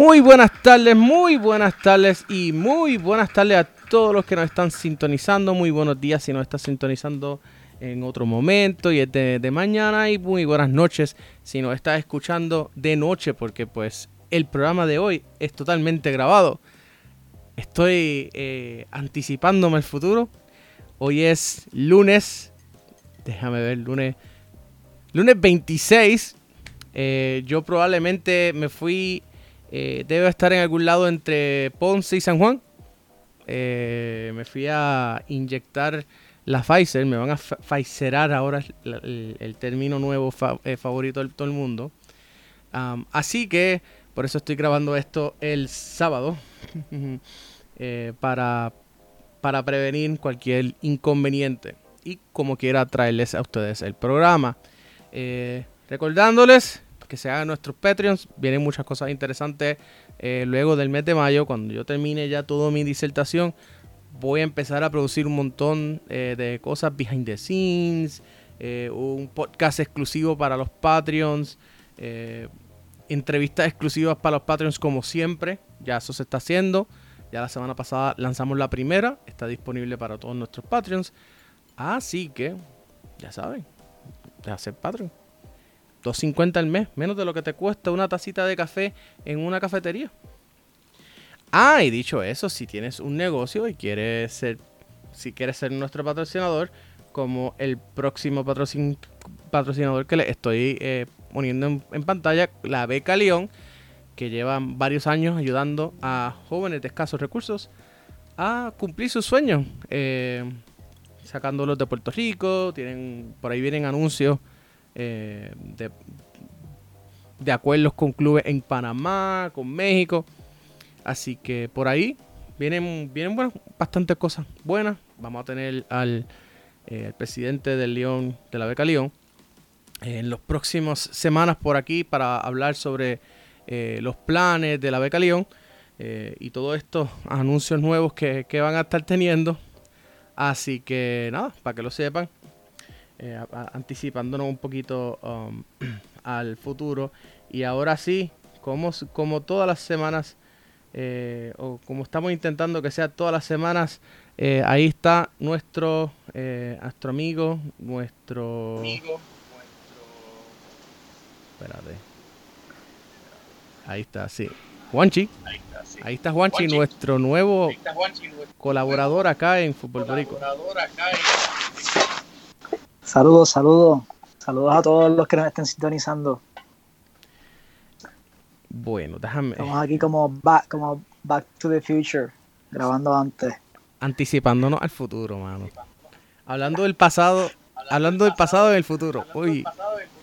Muy buenas tardes, muy buenas tardes y muy buenas tardes a todos los que nos están sintonizando. Muy buenos días si nos están sintonizando en otro momento y es de, mañana y muy buenas noches si nos estás escuchando de noche porque pues el programa de hoy es totalmente grabado. Estoy eh, anticipándome el futuro. Hoy es lunes, déjame ver, lunes, lunes 26. Eh, yo probablemente me fui eh, debe estar en algún lado entre Ponce y San Juan. Eh, me fui a inyectar la Pfizer, me van a Pfizerar ahora el, término nuevo eh, favorito de todo el mundo. así que por eso estoy grabando esto el sábado para, para prevenir cualquier inconveniente y como quiera traerles a ustedes el programa. recordándoles que se hagan nuestros Patreons. Vienen muchas cosas interesantes eh, luego del mes de mayo. Cuando yo termine ya toda mi disertación, voy a empezar a producir un montón eh, de cosas behind the scenes, eh, un podcast exclusivo para los Patreons, entrevistas exclusivas para los Patreons como siempre. Ya eso se está haciendo. Ya la semana pasada lanzamos la primera. Está disponible para todos nuestros Patreons. Así que, ya saben, de hacer Patreon. 2.50 al mes, menos de lo que te cuesta una tacita de café en una cafetería. Ah, y dicho eso, si tienes un negocio y quieres ser, si quieres ser nuestro patrocinador, como el próximo patrocinador que le estoy eh, poniendo en, pantalla, la Beca León, que lleva varios años ayudando a jóvenes de escasos recursos a cumplir sus sueños, eh, sacándolos de Puerto Rico, tienen por ahí vienen anuncios eh, de, de acuerdos con clubes en Panamá, con México. Así que por ahí vienen, vienen bueno, bastantes cosas buenas. Vamos a tener al, eh, presidente del León, de la Beca León, en las próximas semanas por aquí para hablar sobre eh, los planes de la Beca León y todos estos anuncios nuevos que, que van a estar teniendo. Así que nada, para que lo sepan, eh, anticipándonos un poquito um, al futuro. Y ahora sí, como, como todas las semanas, eh, o como estamos intentando que sea todas las semanas, eh, ahí está nuestro, nuestro amigo, nuestro... Amigo, Espérate. Ahí está, sí. Juanchi. Ahí está, Juanchi, nuestro nuevo colaborador acá en Fútbol Perico. Saludos, saludos. Saludos a todos los que nos estén sintonizando. Bueno, déjame. Estamos aquí como back, como back to the Future, grabando antes. Anticipándonos al futuro, mano. Hablando del pasado, hablando del pasado y del futuro. Uy,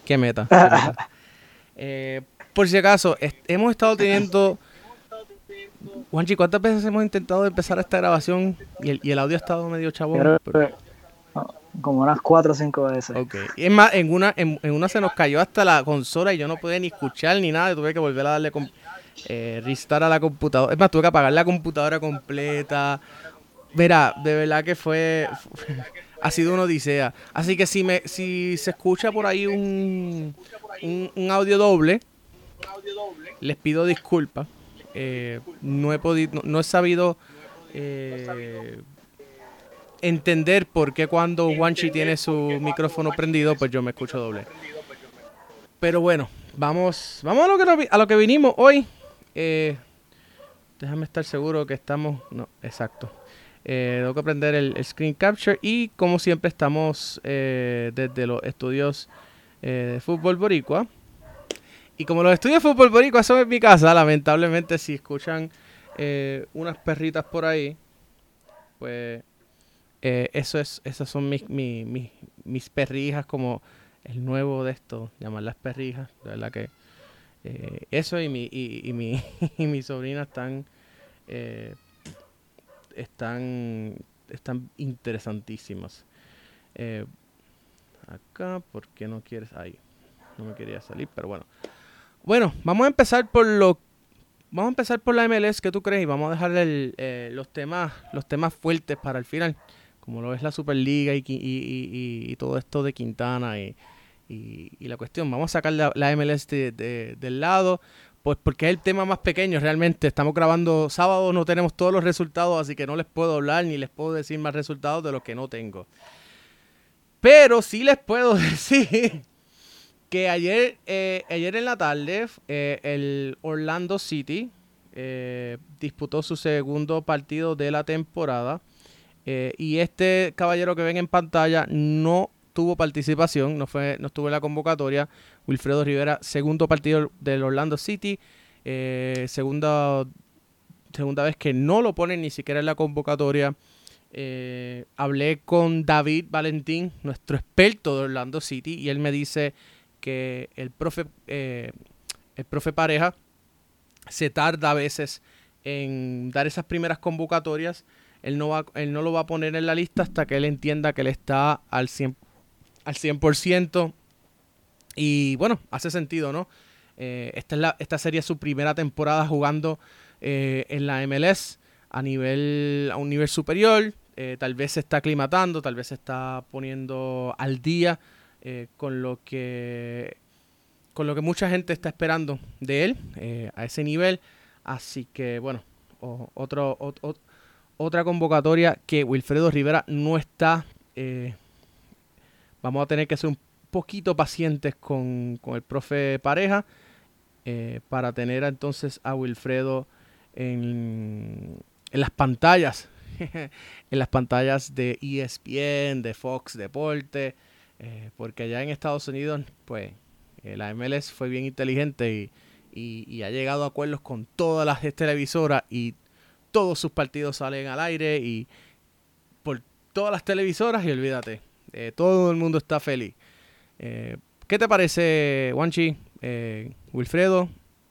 qué meta. Eh, por si acaso, hemos estado teniendo. Juanchi, ¿cuántas veces hemos intentado empezar esta grabación y el, y el audio ha estado medio chabón? Como unas cuatro o cinco veces. Ok. Y es más, en una, en, una se nos cayó hasta la consola y yo no podía ni escuchar ni nada. Tuve que volver a darle eh, a la computadora. Es más, tuve que apagar la computadora completa. Verá, de verdad que fue. ha sido una odisea. Así que si, me, si se escucha por ahí un, un, audio doble, les pido disculpas. Eh, no he podido, no, he sabido eh, entender por qué cuando Wanchi tiene su micrófono prendido, pues yo me escucho doble. Pero bueno, vamos, vamos a lo que, a lo que vinimos hoy. Eh, déjame estar seguro que estamos... No, exacto. Eh, tengo que aprender el, screen capture y como siempre estamos eh, desde los estudios de fútbol boricua. Y como los estudios de fútbol boricua son en mi casa, lamentablemente si escuchan unas perritas por ahí, pues eh, eso es, esas son mis, mis, mis, perrijas, como el nuevo de esto, llamarlas perrijas, de verdad que eh, eso y mi, y, mi, y mi sobrina están, eh, están, están interesantísimas. acá, ¿por qué no quieres? Ahí, no me quería salir, pero bueno. Bueno, vamos a empezar por lo Vamos a empezar por la MLS, ¿qué tú crees? Y vamos a dejar los temas los temas fuertes para el final como lo es la Superliga y, todo esto de Quintana y, la cuestión. Vamos a sacar la, MLS del lado pues porque es el tema más pequeño realmente. Estamos grabando sábado, no tenemos todos los resultados, así que no les puedo hablar ni les puedo decir más resultados de los que no tengo. Pero sí les puedo decir que ayer, eh, ayer en la tarde eh, el Orlando City eh, disputó su segundo partido de la temporada. Y este caballero que ven en pantalla no tuvo participación, no, fue, no estuvo en la convocatoria. Wilfredo Rivera, segundo partido del Orlando City, segunda, segunda vez que no lo ponen ni siquiera en la convocatoria. hablé con David Valentín, nuestro experto de Orlando City, y él me dice que el profe, eh, el profe pareja se tarda a veces en dar esas primeras convocatorias. Él no, va, él no lo va a poner en la lista hasta que él entienda que él está al 100%. Al 100% y bueno, hace sentido, ¿no? Eh, esta, es la, esta sería su primera temporada jugando eh, en la MLS a, nivel, a un nivel superior. tal vez se está aclimatando, tal vez se está poniendo al día eh, con lo que con lo que mucha gente está esperando de él eh, a ese nivel. Así que bueno, otro, otra convocatoria que Wilfredo Rivera no está. Eh, vamos a tener que ser un poquito pacientes con, el profe pareja para tener entonces a Wilfredo en, en las pantallas. en las pantallas de ESPN, de Fox Deporte, eh, porque allá en Estados Unidos, pues, eh, la MLS fue bien inteligente y, ha llegado a acuerdos con todas las televisoras y todos sus partidos salen al aire y por todas las televisoras y olvídate, eh, todo el mundo está feliz. ¿Qué te parece, Wanchi? Wilfredo,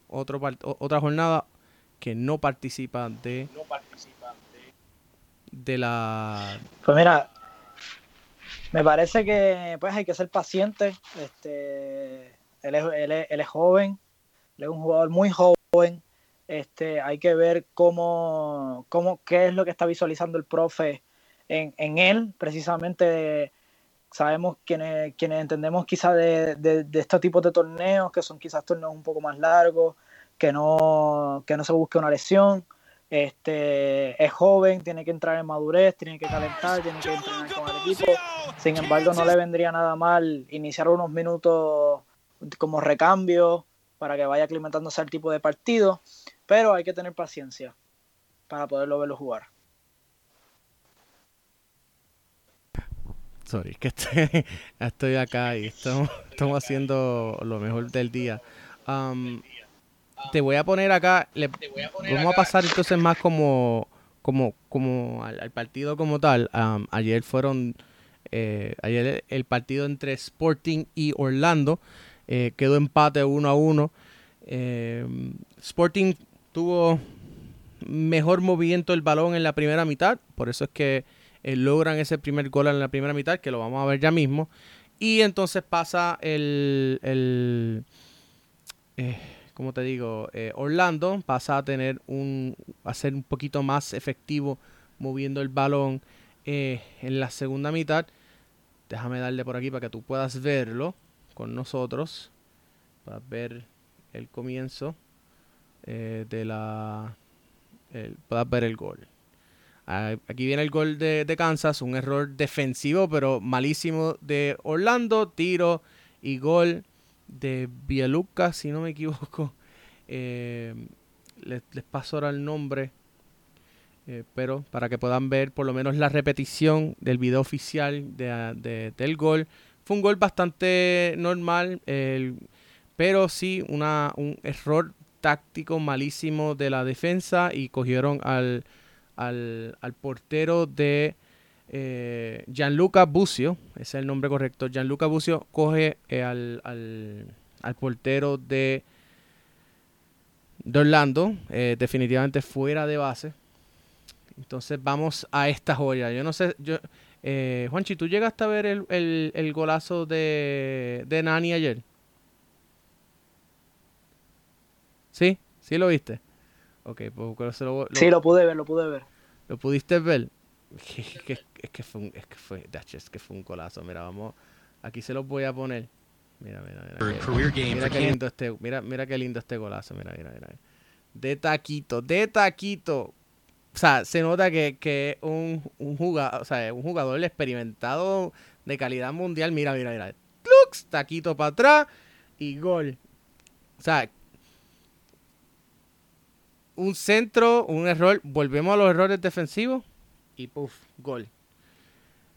otro otra jornada que no participa de, no participa de, de la... Pues mira, me parece que pues hay que ser paciente. Este, él, es, él, es, joven, él es un jugador muy joven. Este, hay que ver cómo, cómo, qué es lo que está visualizando el profe en, en él. Precisamente sabemos quienes, quienes entendemos quizás de, de, de, estos tipos de torneos, que son quizás torneos un poco más largos, que no, que no se busque una lesión. Este, es joven, tiene que entrar en madurez, tiene que calentar, tiene que entrenar con el equipo. Sin embargo, no le vendría nada mal iniciar unos minutos como recambio para que vaya aclimatándose al tipo de partido, pero hay que tener paciencia para poderlo verlo jugar. Sorry, que estoy, acá y estamos, haciendo lo mejor del día. Um, te voy a poner acá, le, vamos a pasar entonces más como, como, como al, partido como tal. ayer fueron, eh, ayer el, partido entre Sporting y Orlando eh, quedó empate uno a uno. Eh, Sporting tuvo mejor movimiento del balón en la primera mitad, por eso es que logran ese primer gol en la primera mitad, que lo vamos a ver ya mismo. Y entonces pasa el, el como te digo, eh, Orlando pasa a tener un, a ser un poquito más efectivo moviendo el balón eh, en la segunda mitad. Déjame darle por aquí para que tú puedas verlo con nosotros. Para ver el comienzo eh, de la... puedas ver el gol. Aquí viene el gol de, de, Kansas, un error defensivo, pero malísimo de Orlando. Tiro y gol de Bialuca, si no me equivoco. Eh, les, paso ahora el nombre, eh, pero para que puedan ver por lo menos la repetición del video oficial de, del gol. Fue un gol bastante normal, pero sí una, un error táctico malísimo de la defensa y cogieron al, al, al portero de eh, Gianluca Bucio, ese es el nombre correcto. Gianluca Bucio coge eh, al, al, portero de, Orlando, eh, definitivamente fuera de base. Entonces vamos a esta joya. Yo no sé, yo, Juanchi, ¿tú llegaste a ver el, el, golazo de, de Nani ayer? ¿Sí? ¿Sí lo viste? Ok, pues lo, Sí, lo pude ver, lo pude ver. ¿Lo pudiste ver? es que fue un, es que fue, es que fue un colazo. Mira, vamos, aquí se los voy a poner. Mira, mira, mira. Mira, qué lindo este, mira, mira qué lindo este golazo. Mira, mira, mira. De taquito, de taquito. O sea, se nota que, que un, un jugador, o sea, un jugador experimentado de calidad mundial. Mira, mira, mira. Lux, taquito para atrás y gol. O sea, un centro, un error. Volvemos a los errores defensivos y puff, gol.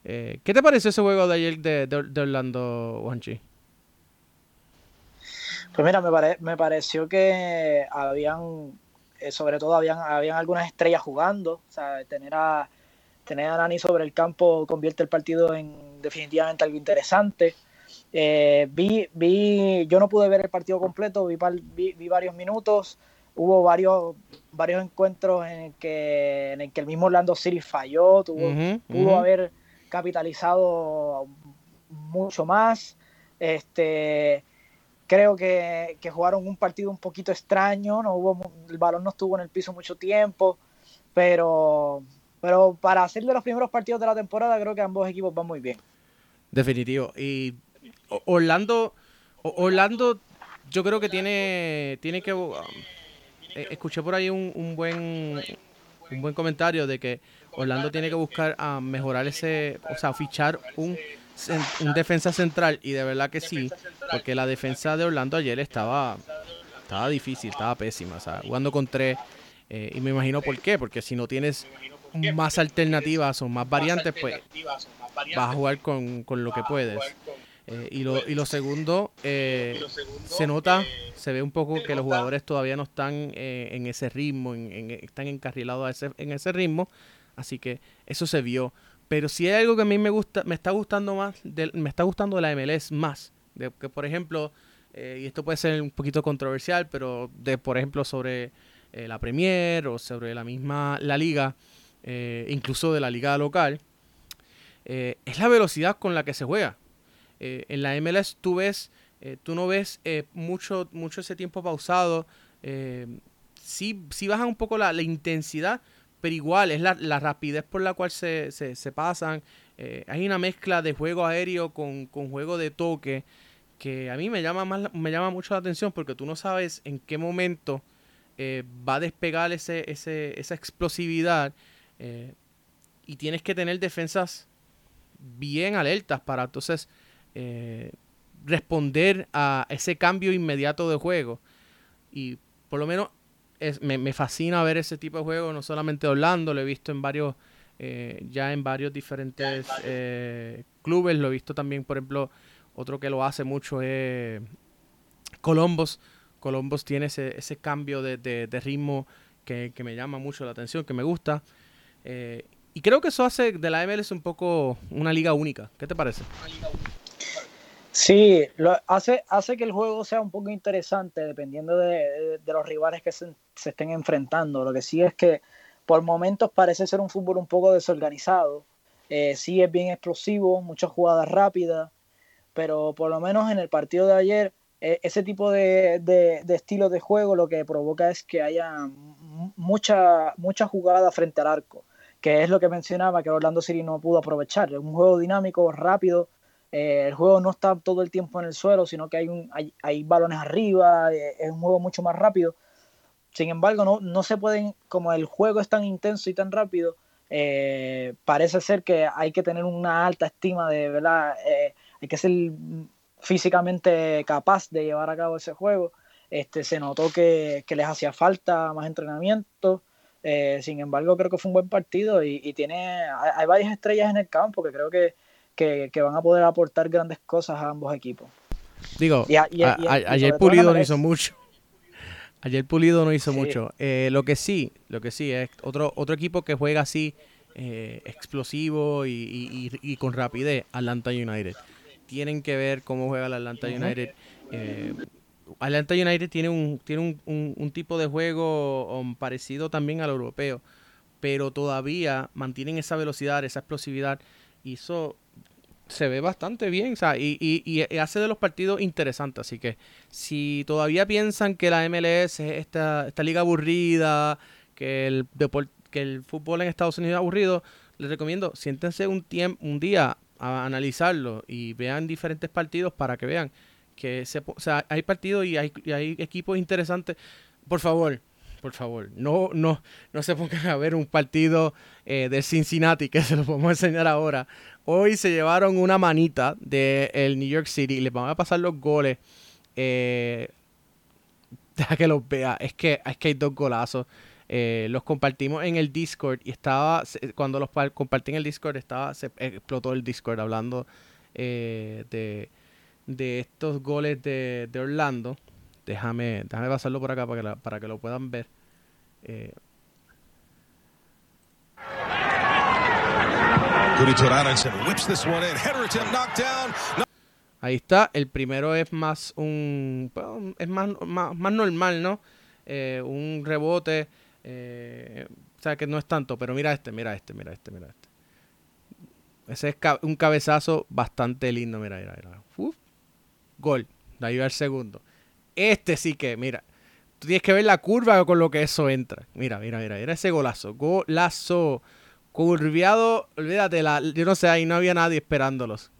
Eh, ¿Qué te pareció ese juego de ayer de, Orlando, Wanchi? Pues mira, me, me pareció que habían, eh, sobre todo habían, habían algunas estrellas jugando. O sea, tener a, tener a Nani sobre el campo convierte el partido en definitivamente algo interesante. Eh, vi, vi, yo no pude ver el partido completo, vi, vi, varios minutos, hubo varios, varios encuentros en el, que, en el que el mismo Orlando City falló, tuvo, pudo haber capitalizado mucho más. Este, creo que, que, jugaron un partido un poquito extraño, no hubo, el balón no estuvo en el piso mucho tiempo, pero, pero para hacer de los primeros partidos de la temporada creo que ambos equipos van muy bien. Definitivo. Y Orlando, Orlando, yo creo que tiene, tiene que. Eh, escuché por ahí un, buen, un buen comentario de que Orlando tiene que buscar a mejorar ese, o sea, fichar un, un defensa central y de verdad que sí, porque la defensa de Orlando ayer estaba, estaba difícil, estaba pésima, o sea, jugando con tres. Eh, y me imagino por qué, porque si no tienes más alternativas o más variantes, pues vas a jugar con, con lo que puedes. Eh, y, lo, y, lo segundo, eh, se nota, se ve un poco que los jugadores todavía no están eh, en ese ritmo, en, están encarrilados a ese, en ese ritmo, así que eso se vio. Pero si hay algo que a mí me gusta, me está gustando más, me está gustando de la MLS más, de, que por ejemplo, y esto puede ser un poquito controversial, pero de por ejemplo sobre la Premier o sobre la misma la liga, incluso de la liga local, es la velocidad con la que se juega. Eh, en la MLS tú ves, eh, tú no ves eh, mucho, mucho ese tiempo pausado. sí, sí baja un poco la, intensidad, pero igual es la, rapidez por la cual se, se, pasan. hay una mezcla de juego aéreo con, con, juego de toque que a mí me llama, más, me llama mucho la atención porque tú no sabes en qué momento va a despegar ese, ese, esa explosividad y tienes que tener defensas bien alertas para entonces eh, responder a ese cambio inmediato de juego. Y por lo menos me, fascina ver ese tipo de juego, no solamente Orlando, lo he visto en varios, eh, ya en varios diferentes eh, clubes, lo he visto también, por ejemplo, otro que lo hace mucho es Columbus. Columbus tiene ese, ese cambio de, ritmo que, me llama mucho la atención, que me gusta. y creo que eso hace de la MLS un poco una liga única. ¿Qué te parece? Sí, lo hace, hace que el juego sea un poco interesante dependiendo de, los rivales que se, estén enfrentando. Lo que sí es que por momentos parece ser un fútbol un poco desorganizado. Eh, sí es bien explosivo, muchas jugadas rápidas, pero por lo menos en el partido de ayer, eh, ese tipo de, de, estilo de juego lo que provoca es que haya mucha, mucha jugada frente al arco, que es lo que mencionaba que Orlando City no pudo aprovechar. Es un juego dinámico, rápido, eh, el juego no está todo el tiempo en el suelo, sino que hay, un, hay, balones arriba, eh, es un juego mucho más rápido. Sin embargo, no, no se pueden, como el juego es tan intenso y tan rápido, eh, parece ser que hay que tener una alta estima de, ¿verdad? hay que ser físicamente capaz de llevar a cabo ese juego. Este, se notó que, que les hacía falta más entrenamiento. sin embargo, creo que fue un buen partido y, tiene, hay varias estrellas en el campo que creo que, que, van a poder aportar grandes cosas a ambos equipos. Digo, ayer Pulido no hizo mucho. Ayer Pulido no hizo mucho. Eh, lo que sí, lo que sí es otro, otro equipo que juega así eh, explosivo y, con rapidez, Atlanta United. Tienen que ver cómo juega el Atlanta United. Eh, Atlanta United tiene un, tiene un, un tipo de juego um, parecido también al europeo, pero todavía mantienen esa velocidad, esa explosividad. Y eso se ve bastante bien, o sea, y, y, hace de los partidos interesantes. Así que si todavía piensan que la MLS es esta, esta liga aburrida, que el, que el fútbol en Estados Unidos es aburrido, les recomiendo, siéntense un, tiempo, un día a analizarlo y vean diferentes partidos para que vean que se, o sea, hay partidos y hay, y hay equipos interesantes. Por favor, por favor, no, no, no se pongan a ver un partido eh, de Cincinnati, que se vamos a enseñar ahora. Hoy se llevaron una manita del New York City y les vamos a pasar los goles. Eh, deja que los vea. Es que, es que hay dos golazos. Eh, los compartimos en el Discord y estaba, cuando los compartí en el Discord, estaba, se explotó el Discord hablando de, de estos goles de, de Orlando. Déjame, déjame pasarlo por acá para que, para que lo puedan ver. Eh. Ahí está, el primero es más un es más, más, normal, ¿no? Eh, un rebote, eh, o sea que no es tanto, pero mira este, mira este, mira este, mira este. Ese es un cabezazo bastante lindo, mira, mira, mira. gol, de ahí va el segundo. Este sí que, mira, tú tienes que ver la curva con lo que eso entra. Mira, mira, mira, era ese golazo. Golazo. Curviado, olvídate, la, yo no sé, ahí no había nadie esperándolos.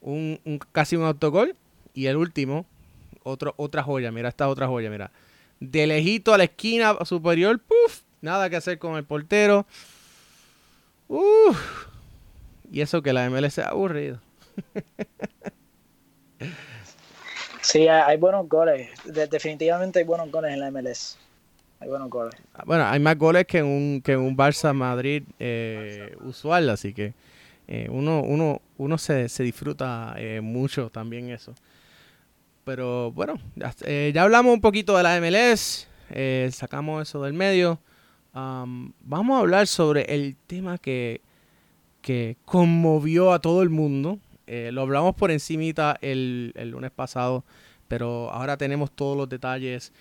Un, casi un autogol. Y el último, otro, otra joya, mira, esta otra joya, mira. De lejito a la esquina superior, puff, nada que hacer con el portero. Uf. Y eso que la MLS ha aburrido. Sí, hay buenos goles. definitivamente hay buenos goles en la MLS. Hay buenos goles. Ah, bueno, hay más goles que un, que un Barça Madrid eh, usual, así que eh, uno, uno, uno se, disfruta eh, mucho también eso. Pero bueno, ya, hablamos un poquito de la MLS, sacamos eso del medio. vamos a hablar sobre el tema que, que conmovió a todo el mundo lo hablamos por encimita el, el, lunes pasado, pero ahora tenemos todos los detalles.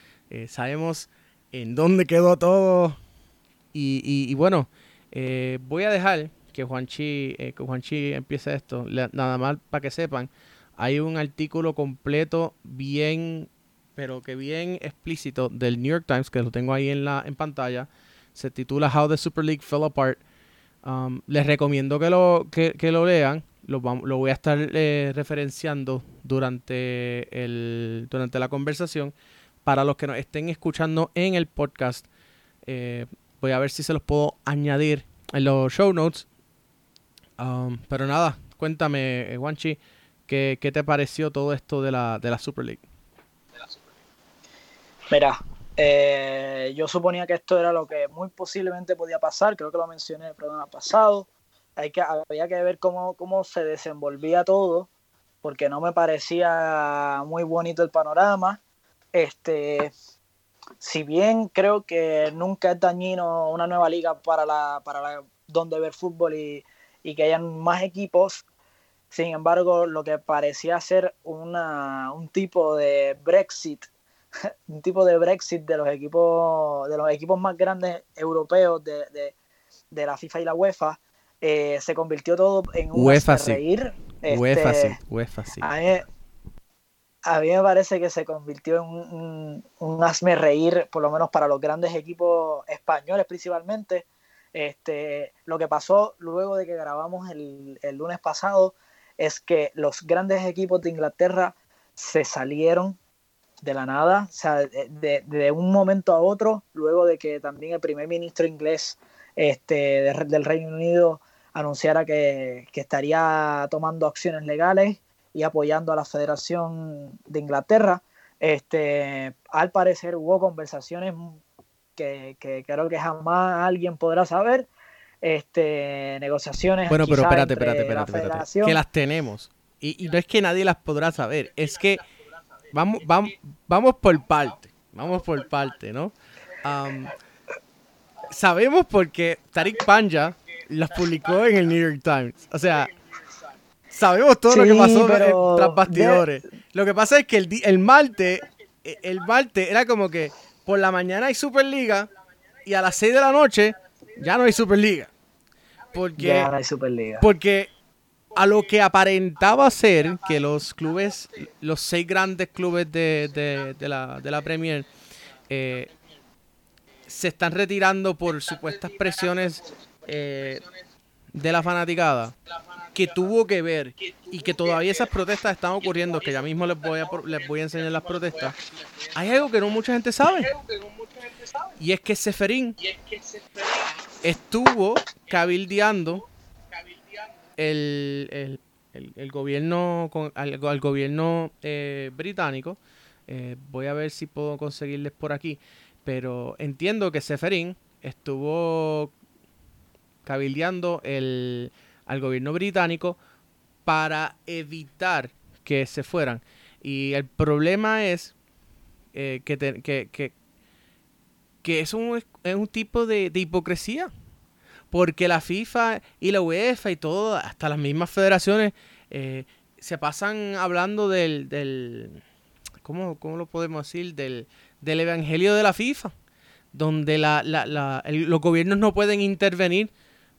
Sabemos en dónde quedó todo. Y, bueno, eh, voy a dejar que Juanchi, que Juanchi empiece esto. nada más para que sepan, hay un artículo completo bien, pero que bien explícito del New York Times, que lo tengo ahí en, la, en pantalla. Se titula How the Super League Fell Apart. Um, les recomiendo que lo, que lo lean lo, voy a estar eh, referenciando durante, el, durante la conversación. Para los que nos estén escuchando en el podcast, eh, voy a ver si se los puedo añadir en los show notes. Um, pero nada, cuéntame, Wanchi, eh, ¿qué, ¿qué, te pareció todo esto de la, de la Super League? Mira, yo suponía que esto era lo que muy posiblemente podía pasar, creo que lo mencioné en el programa pasado hay que, había que ver cómo, cómo se desenvolvía todo, porque no me parecía muy bonito el panorama. Este, si bien creo que nunca es dañino una nueva liga para la, para la, donde ver fútbol y, y que hayan más equipos, sin embargo, lo que parecía ser una, un tipo de Brexit, un tipo de Brexit de los equipos, de los equipos más grandes europeos de, de, de la FIFA y la UEFA, eh, se convirtió todo en un UEFA reír. UEFA, este, UEFA A mí, me parece que se convirtió en un, un, asme reír, por lo menos para los grandes equipos españoles principalmente. Este, lo que pasó luego de que grabamos el, el lunes pasado es que los grandes equipos de Inglaterra se salieron de la nada, o sea, de, de, un momento a otro, luego de que también el primer ministro inglés este, del Reino Unido anunciara que, estaría tomando acciones legales y apoyando a la Federación de Inglaterra. Este, al parecer hubo conversaciones que, creo que jamás alguien podrá saber. Este, negociaciones. Bueno, pero espérate, espérate, espérate, Que las tenemos. Y, no es que nadie las podrá saber, es que vamos, vamos, vamos por parte. Vamos por parte, ¿no? sabemos porque Tariq Panja las publicó en el New York Times. O sea, sabemos todo lo que pasó tras bastidores. Lo que pasa es que el, el martes, e, el martes era como que por la mañana hay Superliga y a las 6 de la noche ya no hay Superliga. Porque, ya no hay Superliga. Porque a lo que aparentaba ser que los clubes, los seis grandes clubes de, la, de la Premier, eh, se están retirando por supuestas presiones eh, de la fanaticada que tuvo que ver y que todavía esas protestas están ocurriendo, que ya mismo les voy a, les voy a enseñar las protestas, hay algo que no mucha gente sabe. Y es que Seferín estuvo cabildeando el, gobierno al, gobierno eh, británico. Eh, voy a ver si puedo conseguirles por aquí. Pero entiendo que Seferín estuvo cabildeando el, al gobierno británico para evitar que se fueran. Y el problema es eh, que, que, que, es, un, es un tipo de, hipocresía. Porque la FIFA y la UEFA y todo, hasta las mismas federaciones, eh, se pasan hablando del, del ¿cómo, ¿cómo, lo podemos decir? Del, del evangelio de la FIFA, donde la, la, la, los gobiernos no pueden intervenir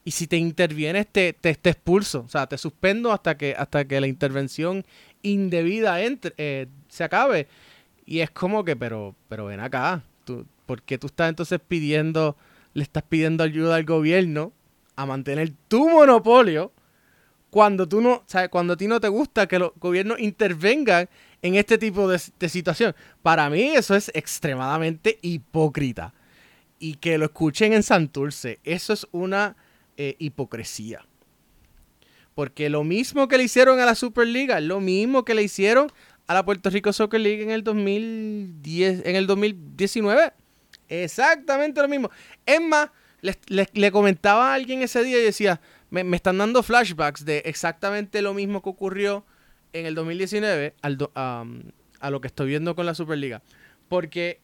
y si te intervienes te, te, expulso, o sea, te suspendo hasta que, hasta que la intervención indebida entre, eh, se acabe. Y es como que, pero, pero ven acá, tú, ¿por qué tú estás entonces pidiendo, le estás pidiendo ayuda al gobierno a mantener tu monopolio cuando tú no, sabes, cuando a ti no te gusta que los gobiernos intervengan en este tipo de, de situación? Para mí eso es extremadamente hipócrita. Y que lo escuchen en Santurce, eso es una eh, hipocresía. Porque lo mismo que le hicieron a la Superliga, lo mismo que le hicieron a la Puerto Rico Soccer League en el 2010, en el 2019. Exactamente lo mismo. Es más, le, comentaba a alguien ese día y decía, me, están dando flashbacks de exactamente lo mismo que ocurrió en el 2019 a lo que estoy viendo con la Superliga. Porque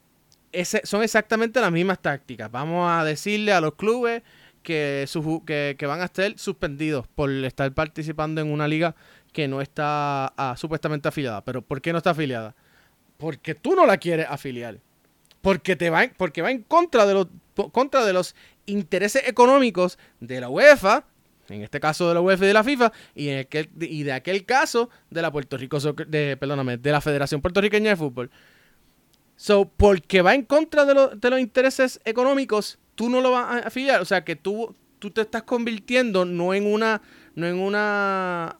ese, son exactamente las mismas tácticas. Vamos a decirle a los clubes que, van a estar suspendidos por estar participando en una liga que no está ah, supuestamente afiliada. Pero ¿por qué no está afiliada? Porque tú no la quieres afiliar. Porque, te va, porque va en contra de, los, contra de los intereses económicos de la UEFA, en este caso de la UEFA y de la FIFA, y, en aquel, y de aquel caso de la Puerto Rico, de, perdóname, de la Federación Puertorriqueña de Fútbol. So, porque va en contra de, de los intereses económicos tú no lo vas a afiliar. O sea que tú, tú te estás convirtiendo no en una, no en una,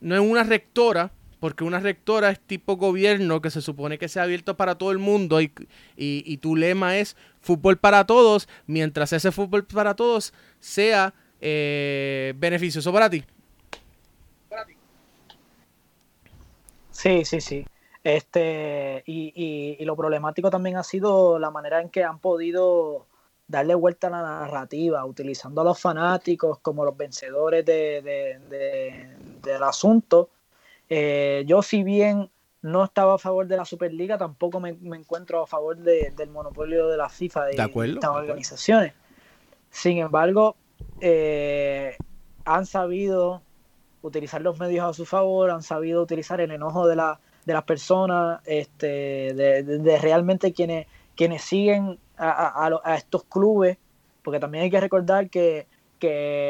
no en una rectora, porque una rectora es tipo gobierno que se supone que sea abierto para todo el mundo y, y, tu lema es fútbol para todos, mientras ese fútbol para todos sea eh, beneficioso para ti. Sí, sí, sí. Este, y, y, y, lo problemático también ha sido la manera en que han podido darle vuelta a la narrativa, utilizando a los fanáticos como los vencedores de, del asunto. Eh, yo si bien no estaba a favor de la Superliga, tampoco me, encuentro a favor del monopolio de la FIFA de, estas organizaciones. Sin embargo, eh, han sabido utilizar los medios a su favor, han sabido utilizar el enojo de, la, de las personas, este, de, realmente quienes, quienes siguen a, estos clubes, porque también hay que recordar que,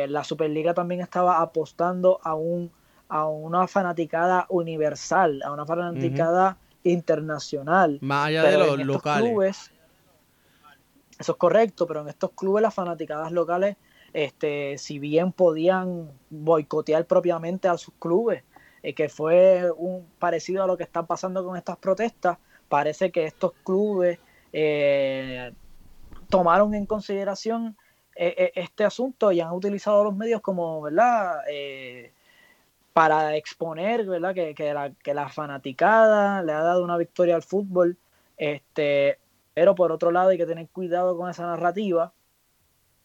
la Superliga también estaba apostando a, un, a una fanaticada universal, a una fanaticada internacional. Más allá de los locales. Clubes, eso es correcto, pero en estos clubes las fanaticadas locales, este, si bien podían boicotear propiamente a sus clubes, eh, que fue un parecido a lo que está pasando con estas protestas, parece que estos clubes eh, tomaron en consideración eh, eh, este asunto y han utilizado los medios como, ¿verdad? para exponer, ¿verdad? Que, la, que la fanaticada le ha dado una victoria al fútbol. Este, pero por otro lado hay que tener cuidado con esa narrativa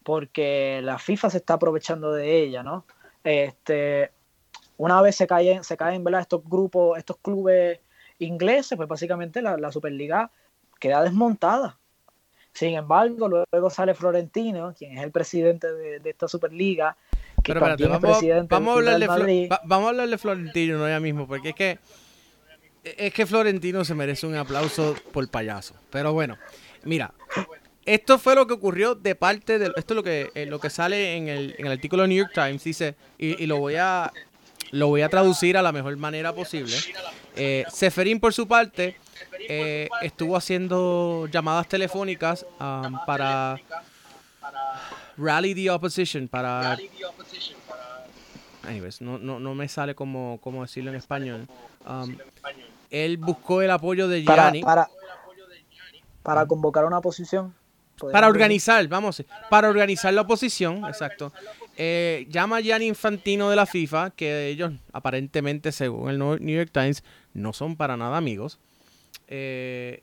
porque la FIFA se está aprovechando de ella, ¿no? Este, una vez se caen, se caen ¿verdad? estos grupos, estos clubes ingleses, pues básicamente la, la Superliga queda desmontada. Sin embargo, luego sale Florentino, quien es el presidente de, esta Superliga, que vamos, vamos, a hablarle, vamos a hablarle Florentino no ya mismo, porque es que es que Florentino se merece un aplauso por payaso. Pero bueno, mira, esto fue lo que ocurrió de parte de esto es lo que eh, lo que sale en el, en el artículo de New York Times dice y, lo voy a lo voy a traducir a la mejor manera posible. Eh, Seferín por su parte eh, estuvo haciendo llamadas telefónicas um, para rally the opposition, para anyways, no, no, no me sale como, cómo decirlo en español. Um, él buscó el apoyo de Gianni. Para, para, convocar una oposición. Para organizar, vamos, para organizar la oposición, exacto. Eh, llama a Gianni Infantino de la FIFA, que ellos aparentemente, según el New York Times, no son para nada amigos. Eh,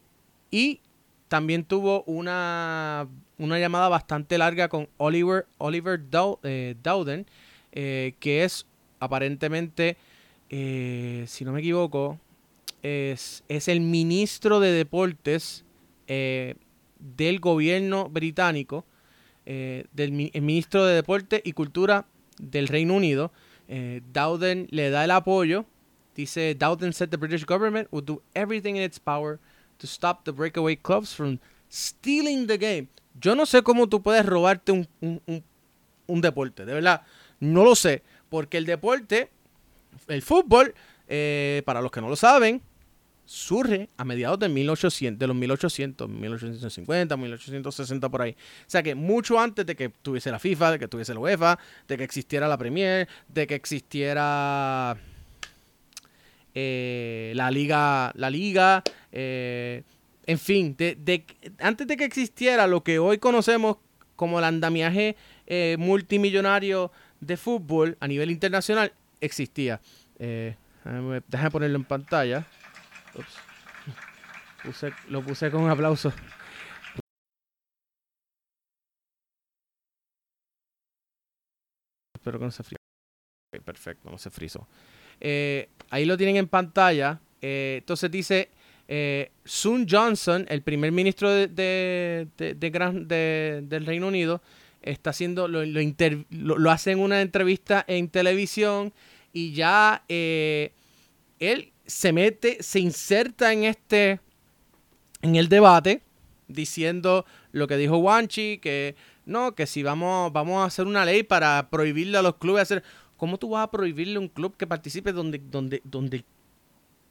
y también tuvo una, una, llamada bastante larga con Oliver, Oliver eh, Dowden, que es aparentemente, si no me equivoco, es, es el ministro de deportes del gobierno británico, eh, del ministro de Deporte y Cultura del Reino Unido. Eh, Dowden le da el apoyo. Dice, Dowden said the British government would do everything in its power to stop the breakaway clubs from stealing the game. Yo no sé cómo tú puedes robarte un, un, un, deporte, de verdad. No lo sé, porque el deporte, el fútbol, eh, para los que no lo saben, surge a mediados de, 1800, de los 1800, 1850, 1860 por ahí. O sea que mucho antes de que tuviese la FIFA, de que tuviese la UEFA, de que existiera la Premier, de que existiera eh, la liga, la liga, eh, en fin, de, antes de que existiera lo que hoy conocemos como el andamiaje eh, multimillonario de fútbol a nivel internacional, existía. déjame ponerlo en pantalla lo puse con un aplauso. Espero que no se frizó. perfecto, no se frizó. Eh, ahí lo tienen en pantalla. Eh, entonces dice eh, Sun Johnson, el primer ministro de, de, del Reino Unido, está haciendo, lo, lo, hace en una entrevista en televisión y ya él se mete, se inserta en este, en el debate, diciendo lo que dijo Wanchi, que no, que si vamos, vamos a hacer una ley para prohibirle a los clubes hacer, ¿cómo tú vas a prohibirle a un club que participe donde, donde, donde,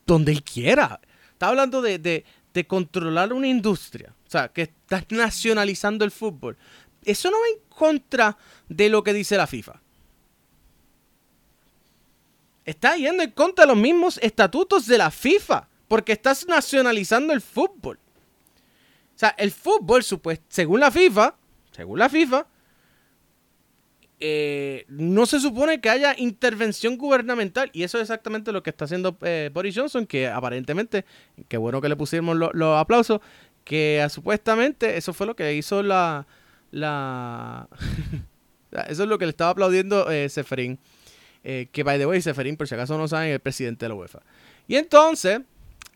donde él quiera? Está hablando de, de, de controlar una industria, o sea, que estás nacionalizando el fútbol. Eso no va en contra de lo que dice la FIFA está yendo en contra de los mismos estatutos de la FIFA, porque estás nacionalizando el fútbol. O sea, el fútbol, según la FIFA, según la FIFA, eh, no se supone que haya intervención gubernamental. Y eso es exactamente lo que está haciendo eh, Boris Johnson, que aparentemente, qué bueno que le pusimos los aplausos, que supuestamente eso fue lo que hizo la... la eso es lo que le estaba aplaudiendo eh, Seferín. Eh, que by the way, Seferín, por si acaso no saben, es el presidente de la UEFA. Y entonces,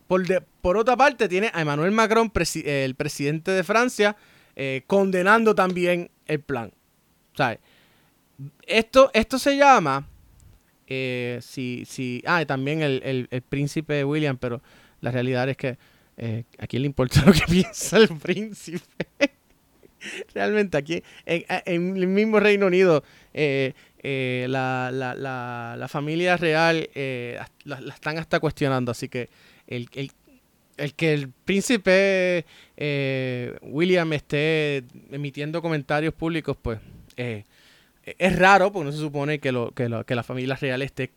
por, por otra parte, tiene a Emmanuel Macron, el presidente de Francia, eh, condenando también el plan. ¿Sabes? Esto, esto se llama. Eh, si, si, ah, también el, el, príncipe William, pero la realidad es que a quién le importa lo que piensa el príncipe. Realmente aquí, en, el mismo Reino Unido, eh, eh, la, la, la, familia real eh, la, están hasta cuestionando. Así que el, el, el que el príncipe eh, William esté emitiendo comentarios públicos, pues es raro, porque no se supone que, lo, que, lo, que la familia real esté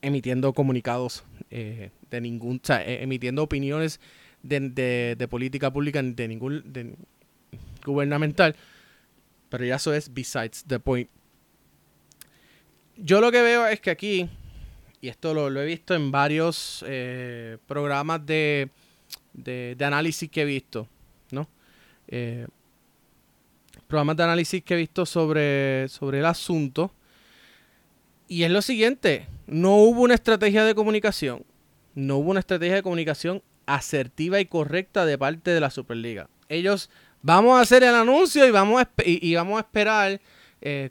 emitiendo comunicados de ningún, sea, emitiendo opiniones de, de, política pública de ningún de, gubernamental. Pero ya eso es besides the point yo lo que veo es que aquí, y esto lo, he visto en varios eh, programas de, de, análisis que he visto, ¿no? Eh, programas de análisis que he visto sobre, sobre el asunto. Y es lo siguiente, no hubo una estrategia de comunicación, no hubo una estrategia de comunicación asertiva y correcta de parte de la Superliga. Ellos, vamos a hacer el anuncio y vamos a, y, vamos a esperar eh,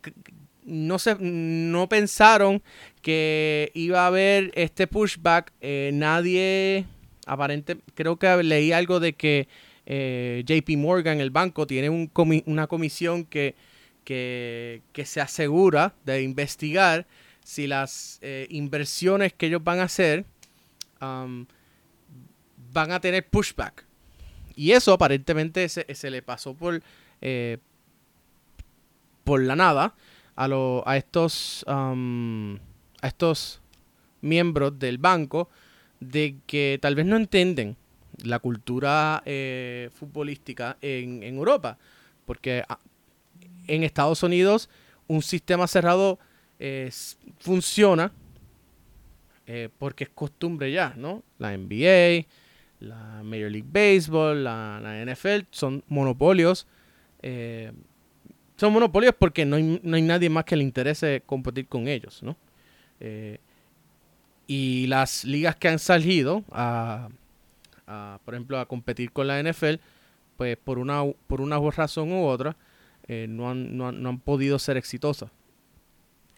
no, se, no pensaron que iba a haber este pushback. Eh, nadie, aparente, creo que leí algo de que eh, JP Morgan, el banco, tiene una comisión que, que, se asegura de investigar si las eh, inversiones que ellos van a hacer um, van a tener pushback. Y eso aparentemente se, se le pasó por, por la nada a, estos a estos miembros del banco de que tal vez no entienden la cultura eh, futbolística en, Europa. Porque ah, en Estados Unidos un sistema cerrado funciona eh, porque es costumbre ya, ¿no? La NBA, la Major League Baseball, la, NFL son monopolios. Eh, son monopolios porque no hay, nadie más que le interese competir con ellos, ¿no? y las ligas que han salido a, por ejemplo, a competir con la NFL, pues por una, por una razón u otra, eh, no, han, no, han, podido ser exitosas.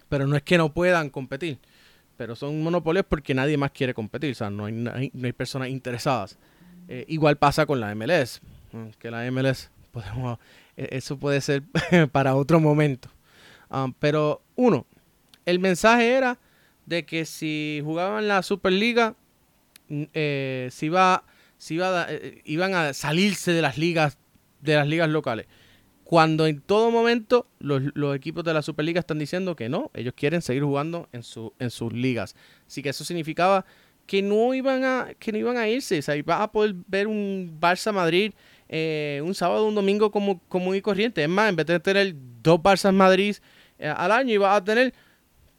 Pero no es que no puedan competir, pero son monopolios porque nadie más quiere competir, o sea, no hay, no hay, personas interesadas. Eh, igual pasa con la MLS, que la MLS, podemos, e, eso puede ser para otro momento. Ah, pero uno, el mensaje era de que si jugaban la Superliga, eh, se iba si iba eh, iban a salirse de las ligas de las ligas locales. Cuando en todo momento los, equipos de la Superliga están diciendo que no, ellos quieren seguir jugando en, su, en sus ligas. Así que eso significaba que no iban a, que no iban a irse. O sea, ibas a poder ver un Barça Madrid eh, un sábado un domingo como común y corriente. Es más, en vez de tener dos Barça Madrid eh, al año, ibas a tener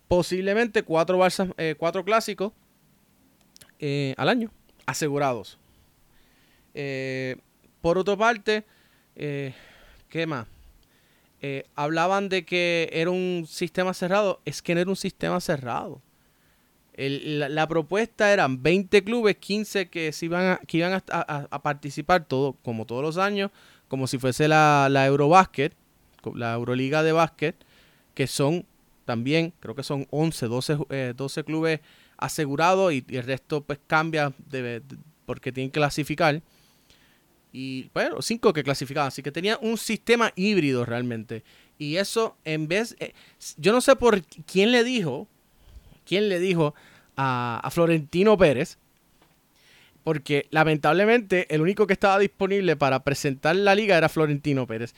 posiblemente cuatro Barça, cuatro clásicos al año asegurados. Eh, por otra parte, eh, ¿qué más? Eh, hablaban de que era un sistema cerrado. Es que no era un sistema cerrado. La, propuesta eran 20 clubes, 15 que, se iban, que iban a, participar todo, como todos los años, como si fuese la, la Eurobasket, la Euroliga de básquet, que son también, creo que son 11, 12, 12 clubes asegurados y, el resto pues cambia porque tienen que clasificar y bueno, cinco que clasificaban. Así que tenía un sistema híbrido realmente. Y eso en vez, eh, yo no sé por quién le dijo, quién le dijo a, Florentino Pérez, porque lamentablemente el único que estaba disponible para presentar la liga era Florentino Pérez.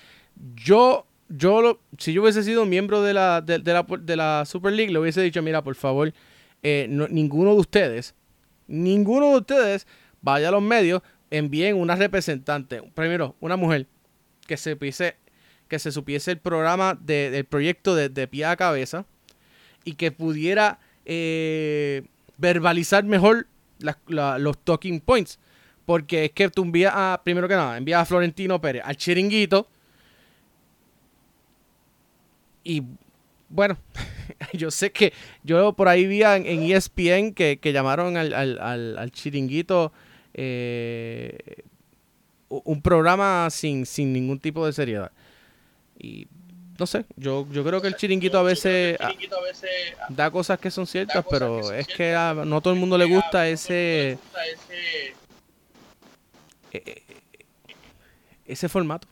Yo, yo si yo hubiese sido miembro de la, de, la, de Super League, le hubiese dicho, mira, por favor, eh, ninguno de ustedes, ninguno de ustedes vaya a los medios envíen una representante, primero, una mujer que se supiese, que se supiese el programa del proyecto de, pie a cabeza y que pudiera eh, verbalizar mejor los talking points. Porque es que tú envías a, primero que nada, envías a Florentino Pérez al chiringuito. Y bueno, yo sé que yo por ahí vi en, ESPN que, llamaron al, al chiringuito eh, un programa sin, sin ningún tipo de seriedad. Y no sé, yo, yo creo que el chiringuito a veces, da cosas que son ciertas, pero es que a no todo el mundo le gusta ese e, e, ese formato.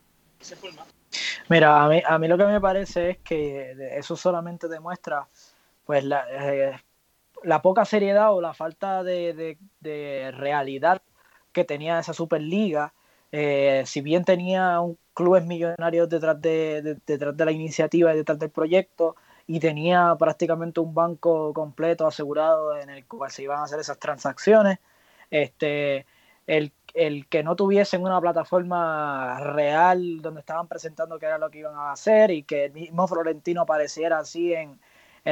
Mira, a mí, a mí lo que me parece es que eso solamente demuestra pues la, eh, la poca seriedad o la falta de, de realidad que tenía esa Superliga. Eh, si bien tenía un clubes millonarios detrás de, detrás de la iniciativa y detrás del proyecto, y tenía prácticamente un banco completo asegurado en el cual se iban a hacer esas transacciones. Este, el, que no tuviesen una plataforma real donde estaban presentando qué era lo que iban a hacer y que el mismo Florentino apareciera así en,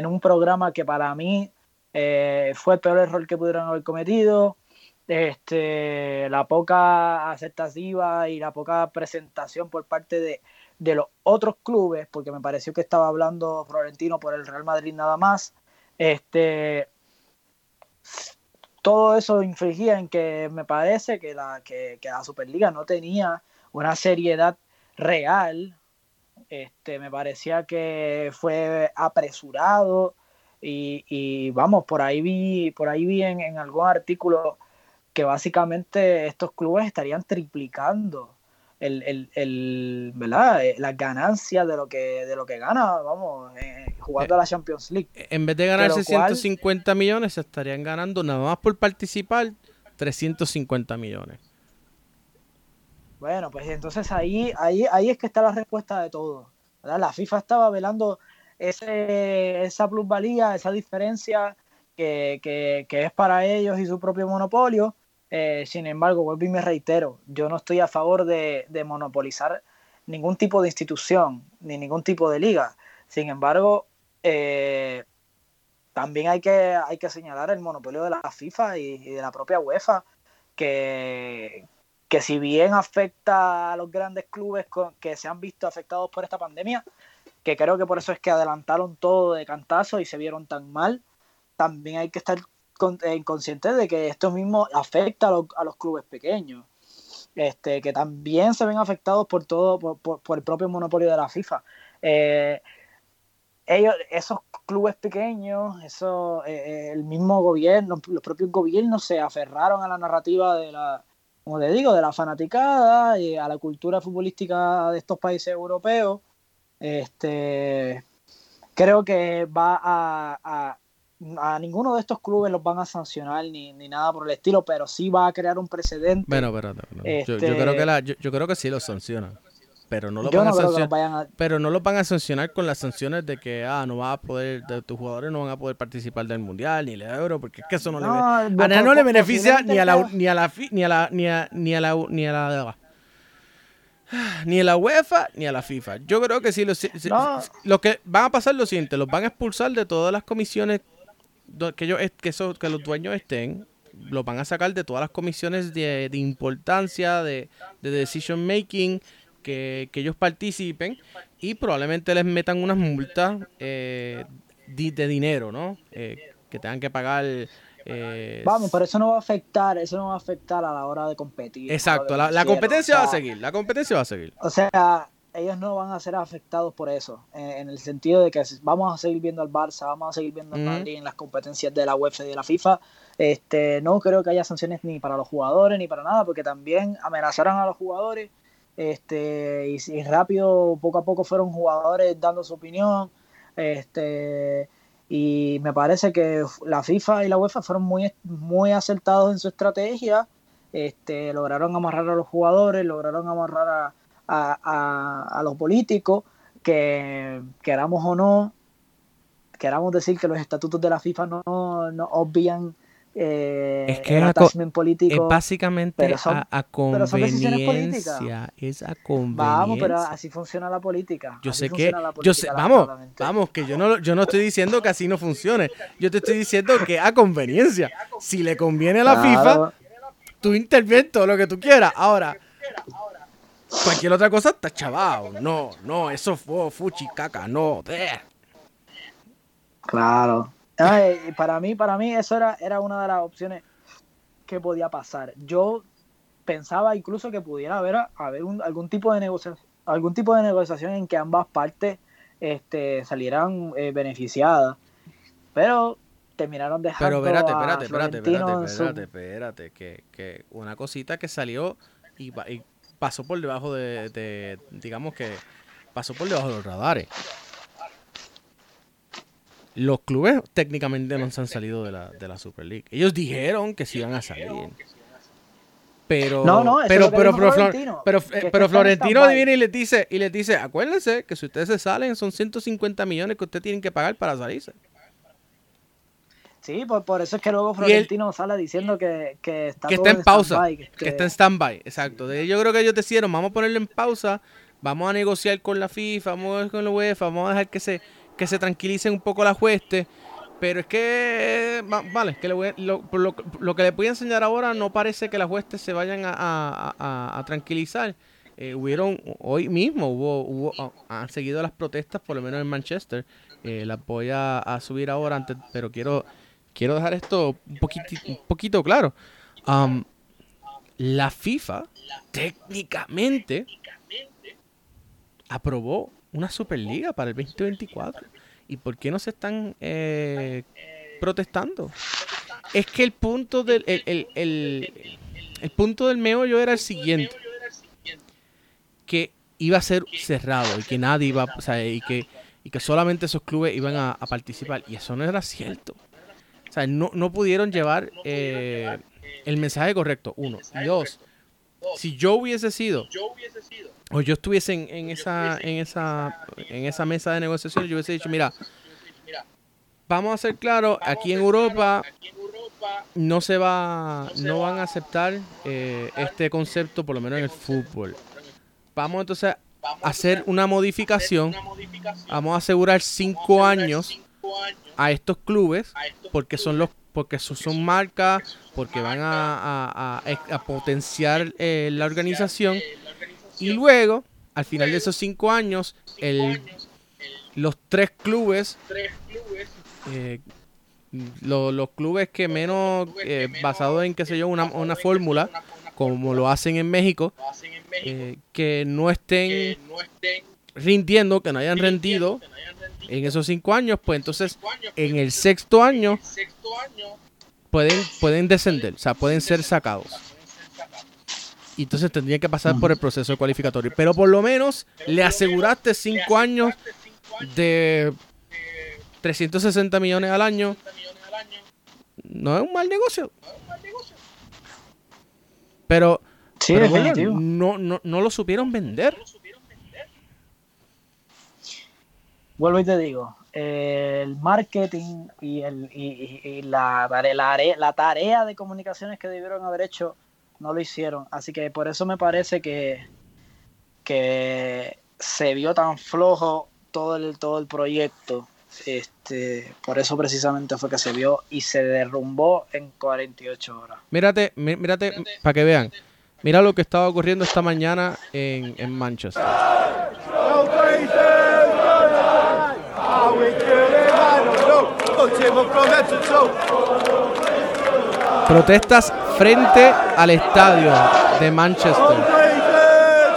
un programa que para mí eh, fue el peor error que pudieron haber cometido este, la poca aceptativa y la poca presentación por parte de, los otros clubes, porque me pareció que estaba hablando Florentino por el Real Madrid nada más, este, todo eso infligía en que me parece que la, que, la Superliga no tenía una seriedad real. Este, me parecía que fue apresurado y, vamos, por ahí vi, por ahí vi en algún artículo que básicamente estos clubes estarían triplicando el, el, ¿verdad? Eh, las ganancias de lo que de lo que gana, vamos, eh, jugando a la Champions League. En vez de ganarse 150 millones, se estarían ganando nada más por participar 350 millones. Bueno, pues entonces ahí, ahí, ahí es que está la respuesta de todo. La FIFA estaba velando ese, esa plusvalía, esa diferencia que, es para ellos y su propio monopolio. Eh, sin embargo, vuelvo y me reitero, yo no estoy a favor de, monopolizar ningún tipo de institución ni ningún tipo de liga. Sin embargo, eh, también hay que, hay que señalar el monopolio de la FIFA y, de la propia UEFA, que, que si bien afecta a los grandes clubes que se han visto afectados por esta pandemia, que creo que por eso es que adelantaron todo de cantazo y se vieron tan mal, también hay que estar eh, conscientes de que esto mismo afecta a, los clubes pequeños, este, que también se ven afectados por todo, por, el propio monopolio de la FIFA. Eh, esos clubes pequeños, eso, eh, el mismo gobierno, los propios gobiernos se aferraron a la narrativa de la, como te digo, de la fanaticada y a la cultura futbolística de estos países europeos este, creo que va a, a, ninguno de estos clubes los van a sancionar ni, nada por el estilo, pero sí va a crear un precedente. Bueno, pero, yo, creo que la, yo, creo que sí los sancionan. Pero no, lo van a sancionar, pero no lo van a sancionar con las sanciones de que ah no va a poder de, tus jugadores no van a poder participar del mundial ni el euro porque es que eso no, le a no le beneficia ni a la ni a la ni a la ni a, ni a la ni a la ni a la UEFA ni a la FIFA. Yo creo que sí, lo, que van a pasar lo siguiente, los van a expulsar de todas las comisiones que, ellos, que, que los dueños estén, los van a sacar de todas las comisiones de, importancia, de, decision making, que, ellos participen y probablemente les metan unas multas eh, de, dinero, ¿no? Eh, que tengan que pagar eh, Vamos, pero eso no va a afectar, eso no va a afectar a la hora de competir. Exacto, la, competencia va a seguir, la competencia va a seguir. O sea, ellos no van a ser afectados por eso, en, el sentido de que vamos a seguir viendo al Barça, vamos a seguir viendo al Madrid en las competencias de la UEFA y de la FIFA. Este, no creo que haya sanciones ni para los jugadores ni para nada, porque también amenazaron a los jugadores este, y, y rápido, poco a poco fueron jugadores dando su opinión. Este, y me parece que la FIFA y la UEFA fueron muy, muy acertados en su estrategia. Este, lograron amarrar a los jugadores, lograron amarrar a, los políticos, que queramos o no, queramos decir que los estatutos de la FIFA no, no obvian eh, es que es, político, es básicamente a, conveniencia. Es a conveniencia. Vamos, pero así funciona la política. Yo sé que. Yo sé, vamos, vamos, que yo no, yo no estoy diciendo que así no funcione. Yo te estoy diciendo que a conveniencia. Si le conviene a la FIFA, tú intervienes todo lo que tú quieras. Ahora, cualquier otra cosa está chavado. No, no, eso fue fuchi caca, no. Claro para mí, para mí eso era, era una de las opciones que podía pasar. Yo pensaba incluso que pudiera haber, haber algún tipo de negociación, algún tipo de negociación en que ambas partes este, salieran eh, beneficiadas. Pero terminaron dejando. Pero espérate, espérate, espérate, espérate, espérate, espérate, que, que, una cosita que salió y, pasó por debajo de, de, digamos que pasó por debajo de los radares los clubes técnicamente no se han salido de la, de la Super League. Ellos dijeron que se iban a salir. Pero, no, no, pero, pero, pero, Florentino, pero, eh, pero Florentino viene y les dice, y les dice, acuérdense que si ustedes se salen son 150 millones que ustedes tienen que pagar para salirse. Sí, por, por eso es que luego Florentino sale diciendo que, que está, que está en pausa, que, está en stand-by, exacto. yo creo que ellos decidieron, vamos a ponerlo en pausa, vamos a negociar con la FIFA, vamos a con la UEFA, vamos a dejar que se que se tranquilicen un poco las huestes. Pero es que, vale, que lo, que le voy a enseñar ahora no parece que las huestes se vayan a, tranquilizar. Eh, hubieron, hoy mismo hubo, hubo, han seguido las protestas, por lo menos en Manchester. Eh, las voy a, subir ahora, antes, pero quiero, quiero dejar esto un poquito, un poquito claro. Um, la FIFA técnicamente aprobó una Superliga para el 2024. ¿Y por qué no se están eh, protestando? Es que el punto del el, el, punto del meollo era el siguiente. Que iba a ser cerrado y que nadie iba, o sea, y que, y que solamente esos clubes iban a, participar. Y eso no era cierto. O sea, no, no pudieron llevar eh, el mensaje correcto, uno. Y dos, si yo hubiese sido, o yo estuviese en, esa, en, esa, en esa mesa de negociación, yo hubiese dicho, mira, vamos a ser claros, aquí en Europa no se va, no van a aceptar eh, este concepto, por lo menos en el fútbol. Vamos entonces a hacer una modificación. Vamos a asegurar cinco años a estos clubes porque son los porque son marcas, porque van a, potenciar eh, la organización. y luego, al final de esos cinco años, el, los tres clubes, eh, los clubes que menos, eh, basado en, qué sé yo, una, una fórmula, como lo hacen en México, que no estén rindiendo, que no hayan rendido en esos cinco años, pues entonces en el sexto año pueden, pueden descender, o sea, pueden ser sacados. Y entonces tendrían que pasar por el proceso cualificatorio. Pero por lo menos le aseguraste cinco años de 360 millones al año. No es un mal negocio. Pero, no, no, no lo supieron vender. Vuelvo y te digo, el marketing y, el, y, la, la, la, tarea de comunicaciones que debieron haber hecho no lo hicieron. Así que por eso me parece que, que se vio tan flojo todo el, todo el proyecto. Este, por eso precisamente fue que se vio y se derrumbó en 48 horas. Mírate, mírate, para que vean. Mira lo que estaba ocurriendo esta mañana en, en Manchester. Protestas frente al estadio de Manchester,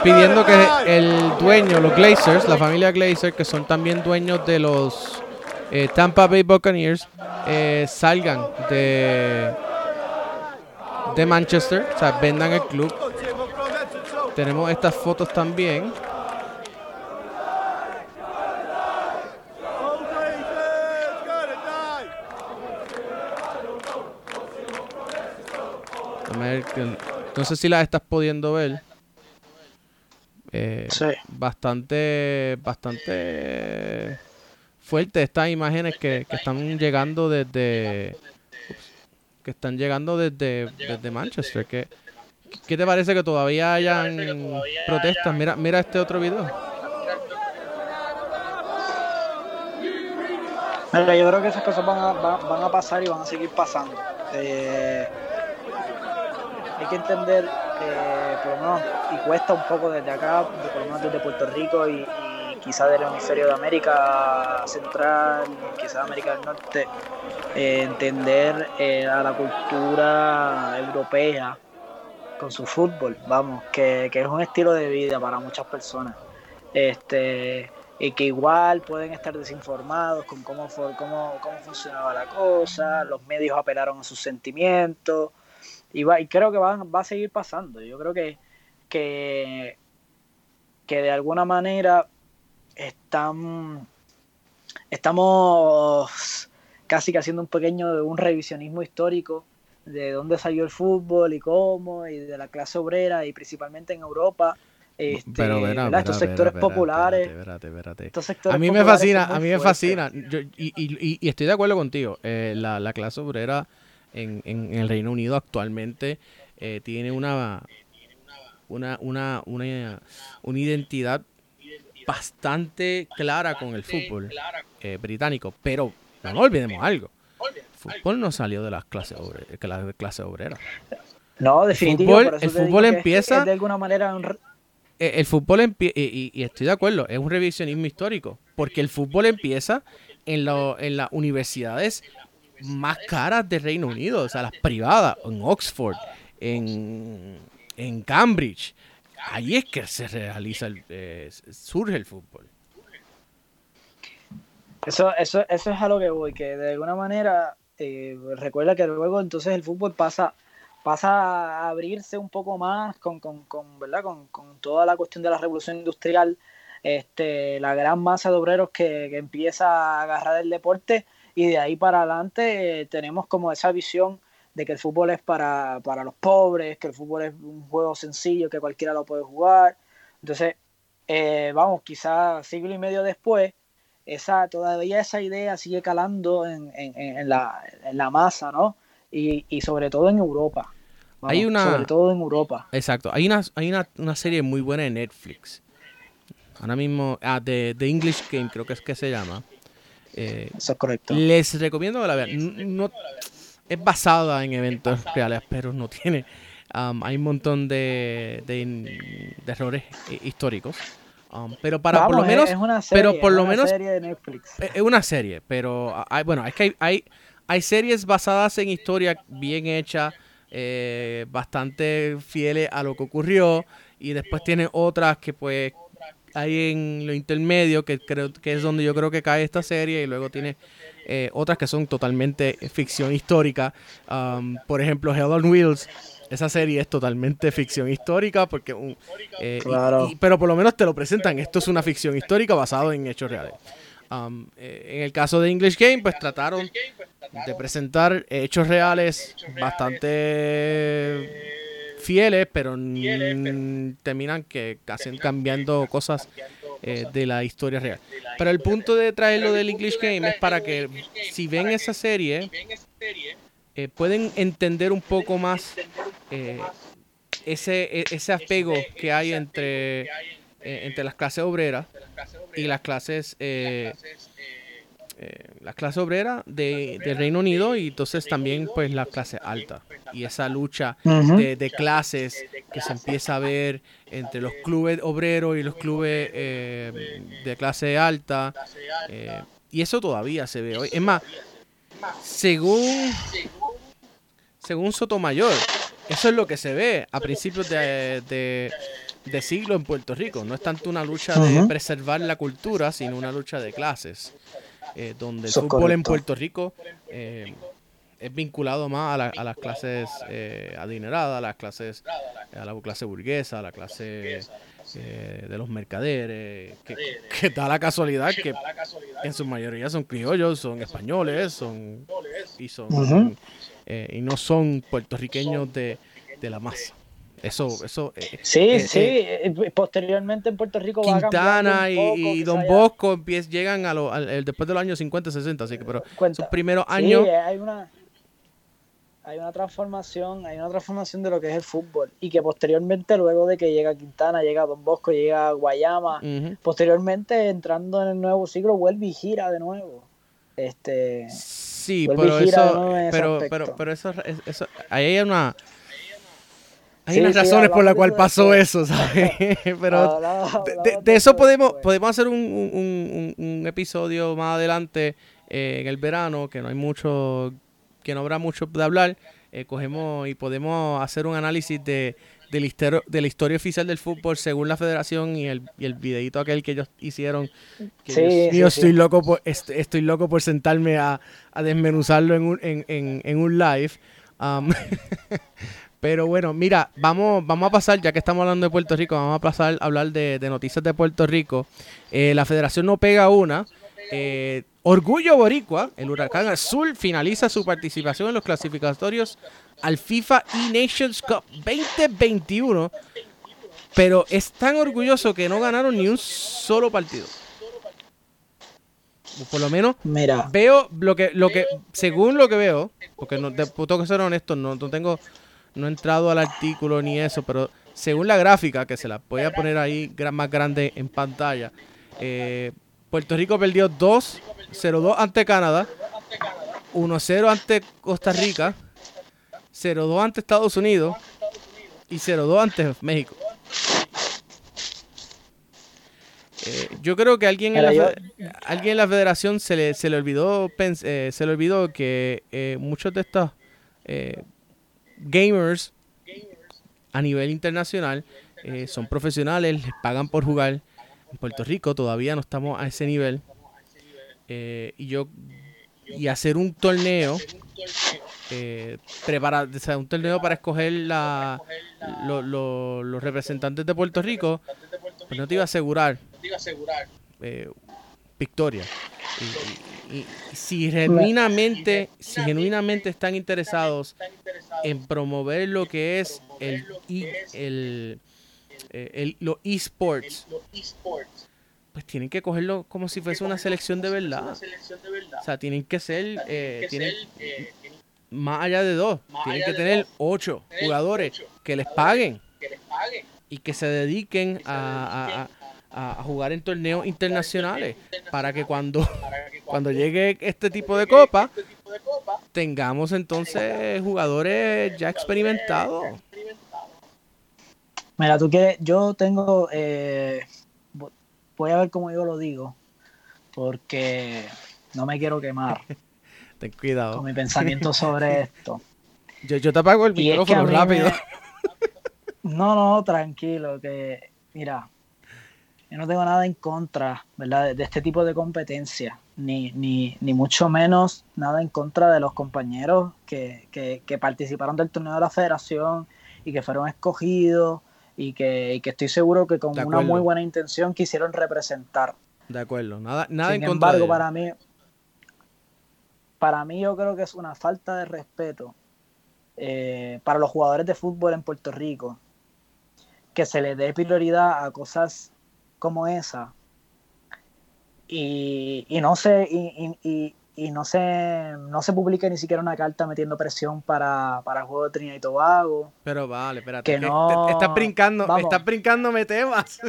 pidiendo que el dueño, los Glazers, la familia Glazer, que son también dueños de los eh, Tampa Bay Buccaneers, eh, salgan de, de Manchester, o sea, vendan el club. Tenemos estas fotos también. No sé si las estás pudiendo ver. Eh, bastante, bastante fuerte estas imágenes que, están llegando desde que están llegando desde, desde Manchester. ¿Qué, ¿Qué te parece que todavía hayan protestas? Mira, mira este otro video. yo creo que esas cosas van a, van a pasar y van a seguir pasando. Eh, hay que entender, eh, por lo menos, y cuesta un poco desde acá, por lo menos desde Puerto Rico y, quizá del hemisferio de América Central, quizá de América del Norte, eh, entender eh, a la cultura europea con su fútbol, vamos, que, es un estilo de vida para muchas personas. Este, y que igual pueden estar desinformados con cómo, cómo, cómo funcionaba la cosa, los medios apelaron a sus sentimientos, y, y creo que va, va a seguir pasando. Yo creo que, que, que de alguna manera están, estamos casi que haciendo un pequeño un revisionismo histórico de dónde salió el fútbol y cómo, y de la clase obrera, y principalmente en Europa. Este, Pero estos sectores populares. a mí me fascina, a mí me fascina. y, y, y, estoy de acuerdo contigo. Eh, la, la clase obrera en, en, el Reino Unido actualmente eh, tiene una, una, una, una, una identidad bastante clara con el fútbol eh, británico, pero no olvidemos algo. El fútbol no salió de las clases obreras, la clase obrera. No, definitivamente. El fútbol, empieza. de alguna manera. Eh, el fútbol empieza. Y, y, estoy de acuerdo, es un revisionismo histórico. Porque el fútbol empieza en, lo, en las universidades más caras de Reino Unido, o sea, las privadas, en Oxford, en, en Cambridge. Ahí es que se realiza, el, eh, surge el fútbol. Eso, eso, eso es a lo que voy, que de alguna manera eh, recuerda que luego entonces el fútbol pasa, pasa a abrirse un poco más con, con, con ¿verdad? Con, con, toda la cuestión de la revolución industrial, este, la gran masa de obreros que, que empieza a agarrar el deporte y de ahí para adelante eh, tenemos como esa visión de que el fútbol es para, para los pobres, que el fútbol es un juego sencillo, que cualquiera lo puede jugar. Entonces, eh, vamos, quizás siglo y medio después, esa, todavía esa idea sigue calando en, en, la, en la, masa, ¿no? Y, y, sobre todo en Europa. hay una, sobre todo en Europa. Exacto. Hay una, hay una, una serie muy buena en Netflix. Ahora mismo, ah, de The English Game, creo que es que se llama. Eh, Eso es correcto. Les recomiendo que la vean. No, es basada en eventos reales, pero no tiene. Um, hay un montón de, de, errores históricos. Um, pero para por lo menos. Es una serie, pero por lo menos. Serie de Netflix. Es una serie, pero hay, bueno, es que hay, hay, hay series basadas en historia bien hechas, eh, bastante fieles a lo que ocurrió. Y después tiene otras que pues hay en lo intermedio, que creo que es donde yo creo que cae esta serie, y luego tiene eh, otras que son totalmente ficción histórica. Um, por ejemplo, Hell on Wheels. Esa serie es totalmente ficción histórica porque eh, pero por lo menos te lo presentan. Esto es una ficción histórica basado en hechos reales. Um, eh, en el caso de English Game, pues trataron de presentar hechos reales bastante fieles, pero terminan que hacen cambiando cosas eh, de la historia real. Pero el punto de traerlo del English Game es para que si ven esa serie, eh, pueden entender un poco más eh, ese, e, ese apego que hay entre, entre las clases obreras y las clases eh, la clase obrera de, del Reino Unido y entonces también pues la clase alta y esa lucha de, clases que se empieza a ver entre los clubes obreros y los clubes eh, de clase alta eh, y eso todavía se ve hoy es más según según Sotomayor eso es lo que se ve a principios de, de siglo en Puerto Rico. No es tanto una lucha de preservar la cultura, sino una lucha de clases. Eh, donde el fútbol en Puerto Rico eh, es vinculado más a, las clases eh, adineradas, a las clases, a la clase burguesa, a la clase de los mercaderes, que, da la casualidad que en su mayoría son criollos, son españoles, son y son y no son puertorriqueños de, de la masa. Eso, eso. Eh, sí, eh, sí. Eh, posteriormente en Puerto Rico Quintana y, Don Bosco llegan a lo, después de los años 50, 60, así que, pero esos primeros años. Sí, hay una, hay una transformación, hay una transformación de lo que es el fútbol y que posteriormente, luego de que llega Quintana, llega Don Bosco, llega Guayama, posteriormente entrando en el nuevo siglo vuelve y gira de nuevo. Este. Sí, pero eso, pero, pero, pero eso, eso, ahí hay una hay unas razones por las cuales pasó eso, ¿sabes? Pero de, eso podemos, podemos hacer un, un, episodio más adelante eh, en el verano, que no hay mucho, que no habrá mucho de hablar. Eh, cogemos y podemos hacer un análisis de, de, la historia, de la historia oficial del fútbol según la federación y el, y el videito aquel que ellos hicieron. Que sí, estoy loco por, estoy, loco por sentarme a, a desmenuzarlo en un, en, en, en un live. Um, Pero bueno, mira, vamos, vamos a pasar, ya que estamos hablando de Puerto Rico, vamos a pasar a hablar de, noticias de Puerto Rico. Eh, la federación no pega una. Eh, Orgullo Boricua, el Huracán Azul, finaliza su participación en los clasificatorios al FIFA E-Nations Cup 2021. Pero es tan orgulloso que no ganaron ni un solo partido. Por lo menos Mira. veo lo que, lo que, según lo que veo, porque no, tengo que ser honesto, no, no tengo no he entrado al artículo ni eso, pero según la gráfica, que se la voy a poner ahí más grande en pantalla, eh, Puerto Rico perdió 2-0-2 ante Canadá, 1-0 ante Costa Rica, 0-2 ante Estados Unidos y 0-2 ante México. Eh, yo creo que alguien en, la, alguien en la federación se le, se le olvidó eh, se le olvidó que muchos de estos gamers a nivel internacional eh, son profesionales, les pagan por jugar. En Puerto Rico todavía no estamos a ese nivel. Eh, y yo y hacer un torneo eh, un torneo para escoger la, los representantes de Puerto Rico pues no te iba a asegurar eh, victoria. Y, si genuinamente, si genuinamente están interesados en promover lo que es el, el, eh, el, los esports, pues tienen que cogerlo como si fuese una selección de verdad. O sea, tienen que ser, eh, tienen, más allá de dos, tienen que tener ocho jugadores que les paguen y que se dediquen a, a, jugar en torneos internacionales para que cuando, cuando llegue este tipo de copa tengamos entonces jugadores ya experimentados. Mira, tú quieres, yo tengo, eh, voy a ver cómo yo lo digo, porque no me quiero quemar. Ten cuidado. Con mi pensamiento sobre esto. Yo, yo te apago el micrófono rápido. No, no, tranquilo, que mira, yo no tengo nada en contra, ¿verdad? De, este tipo de competencia, ni, ni, ni, mucho menos nada en contra de los compañeros que, que, participaron del torneo de la federación y que fueron escogidos y que, que estoy seguro que con una muy buena intención quisieron representar. De acuerdo, nada, nada en contra embargo, para mí, para mí yo creo que es una falta de respeto eh, para los jugadores de fútbol en Puerto Rico que se le dé prioridad a cosas como esa y, y no se y, y, y, no se no se publique ni siquiera una carta metiendo presión para, para el juego de Trinidad y Tobago. Pero vale, espérate. Que, no, estás brincando, estás brincándome temas.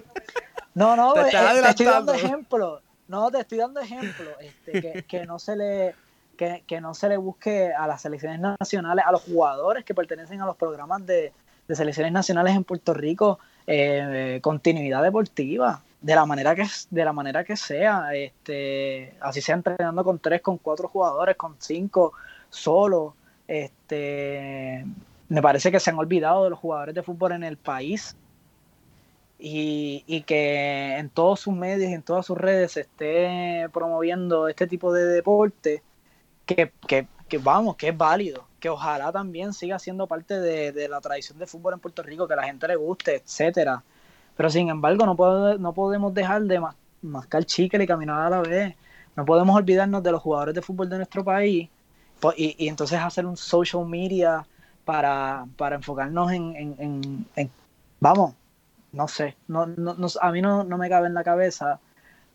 No, no, te, eh, estoy dando ejemplo. No, te estoy dando ejemplo. Este, que, que, no se le que, que, no se le busque a las selecciones nacionales, a los jugadores que pertenecen a los programas de, de selecciones nacionales en Puerto Rico, eh, continuidad deportiva, de la manera que de la manera que sea, este, así sea entrenando con tres, con cuatro jugadores, con cinco, solo, este, me parece que se han olvidado de los jugadores de fútbol en el país y, y, que en todos sus medios y en todas sus redes se esté promoviendo este tipo de deporte que, que, que vamos, que es válido, que ojalá también siga siendo parte de, la tradición de fútbol en Puerto Rico, que la gente le guste, etcétera. Pero sin embargo, no, puedo, no podemos dejar de mascar chicle y caminar a la vez. No podemos olvidarnos de los jugadores de fútbol de nuestro país y, y entonces hacer un social media para, para enfocarnos en, en, en, vamos, no sé, no, no, a mí no, no, me cabe en la cabeza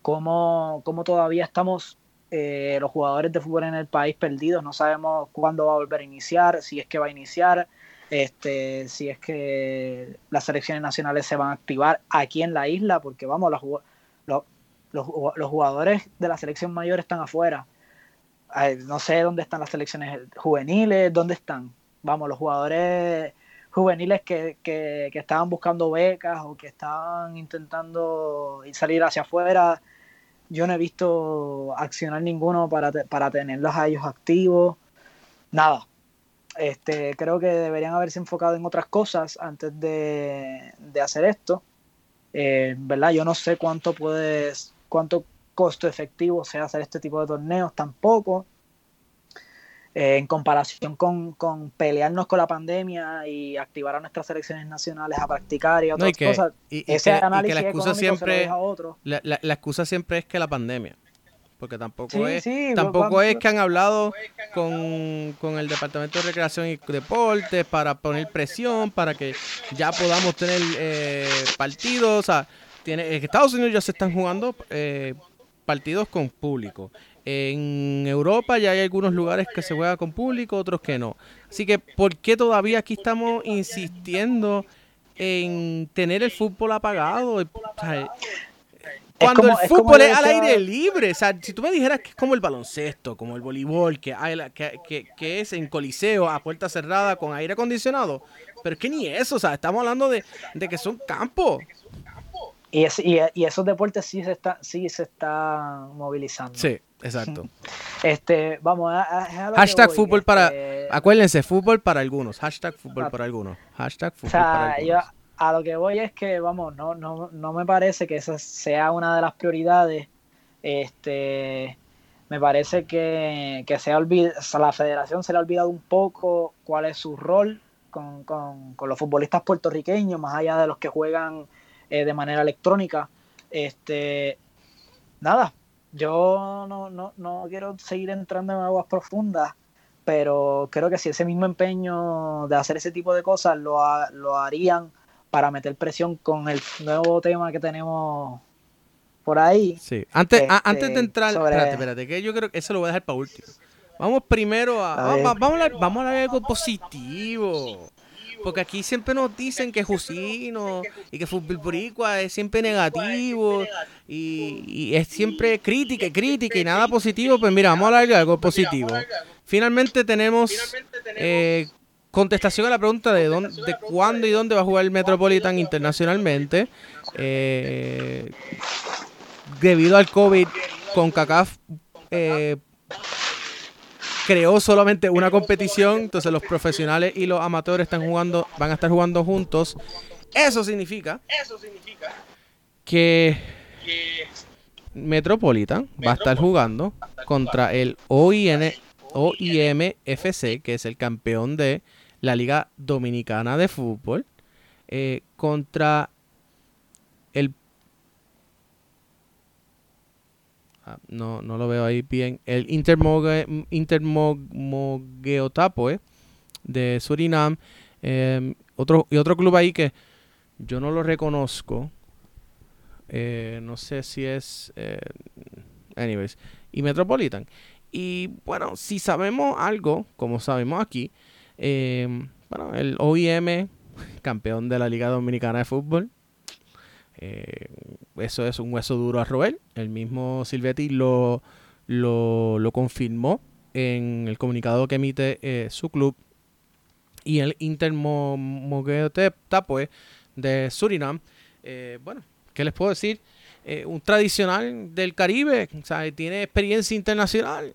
cómo, cómo todavía estamos eh, los jugadores de fútbol en el país perdidos, no sabemos cuándo va a volver a iniciar, si es que va a iniciar, este, si es que las selecciones nacionales se van a activar aquí en la isla, porque vamos, los, los, los jugadores de la selección mayor están afuera. no sé dónde están las selecciones juveniles, dónde están. Vamos, los jugadores juveniles que, que, que estaban buscando becas o que estaban intentando salir hacia afuera yo no he visto accionar ninguno para, para tenerlos a ellos activos. Nada. Este, creo que deberían haberse enfocado en otras cosas antes de, hacer esto. Eh, ¿Verdad? Yo no sé cuánto puedes, cuánto costo efectivo sea hacer este tipo de torneos tampoco. Eh, en comparación con, pelearnos con la pandemia y activar a nuestras selecciones nacionales a practicar y otras cosas. ese análisis la excusa siempre, La, la, excusa siempre es que la pandemia. Porque tampoco es tampoco es que han hablado con, el Departamento de Recreación y Deportes para poner presión, para que ya podamos tener eh, partidos. O sea, tiene, en Estados Unidos ya se están jugando eh, partidos con público. En Europa ya hay algunos lugares que se juega con público, otros que no. Así que, ¿por qué todavía aquí estamos insistiendo en tener el fútbol apagado? cuando el fútbol es, al aire libre, o sea, si tú me dijeras que es como el baloncesto, como el voleibol, que, hay, que, que, es en coliseo a puerta cerrada con aire acondicionado, pero es que ni eso, o sea, estamos hablando de, de que son campos. Y, y, esos deportes sí se, está, sí se está movilizando. Sí, exacto. Este, vamos a, Hashtag fútbol para. Este, acuérdense, fútbol para algunos. Hashtag fútbol para algunos. Hashtag fútbol para algunos. a lo que voy es que, vamos, no, no, no me parece que esa sea una de las prioridades. Este. Me parece que, que se ha olvidado, la federación se le ha olvidado un poco cuál es su rol con, con, con los futbolistas puertorriqueños, más allá de los que juegan eh, de manera electrónica. Este, nada, yo no, no, no, quiero seguir entrando en aguas profundas, pero creo que si ese mismo empeño de hacer ese tipo de cosas lo, lo harían para meter presión con el nuevo tema que tenemos por ahí. Sí, antes, antes de este, entrar, espérate, espérate, que yo creo que eso lo voy a dejar para último. Vamos primero a, vamos, a hablar, vamos a hablar algo positivo. Porque aquí siempre nos dicen que Jusino y que Fútbol Boricua es siempre negativo y, es siempre crítica y crítica y nada positivo. Pues mira, vamos a hablar de algo positivo. Finalmente tenemos eh, contestación a la pregunta de, dónde, de cuándo y dónde va a jugar el Metropolitan internacionalmente. Eh, debido al COVID, con CACAF eh, creó solamente una competición, entonces los profesionales y los amateurs están jugando, van a estar jugando juntos. Eso significa, que Metropolitan va a estar jugando contra el OIN, OIM FC, que es el campeón de la Liga Dominicana de Fútbol, eh, contra el Ah, no, no lo veo ahí bien. El Intermogeotapoe de Surinam. Em, otro, y otro club ahí que yo no lo reconozco. Eh, no sé si es. Eh, anyways. Y Metropolitan. Y bueno, si sabemos algo, como sabemos aquí, em, bueno, el OIM, campeón de la Liga Dominicana de Fútbol, eh, eso es un hueso duro a roer. El mismo Silvetti lo, lo, confirmó en el comunicado que emite eh, su club. Y el Inter Tapoe de Surinam. Eh, bueno, ¿qué les puedo decir? un tradicional del Caribe, tiene experiencia internacional.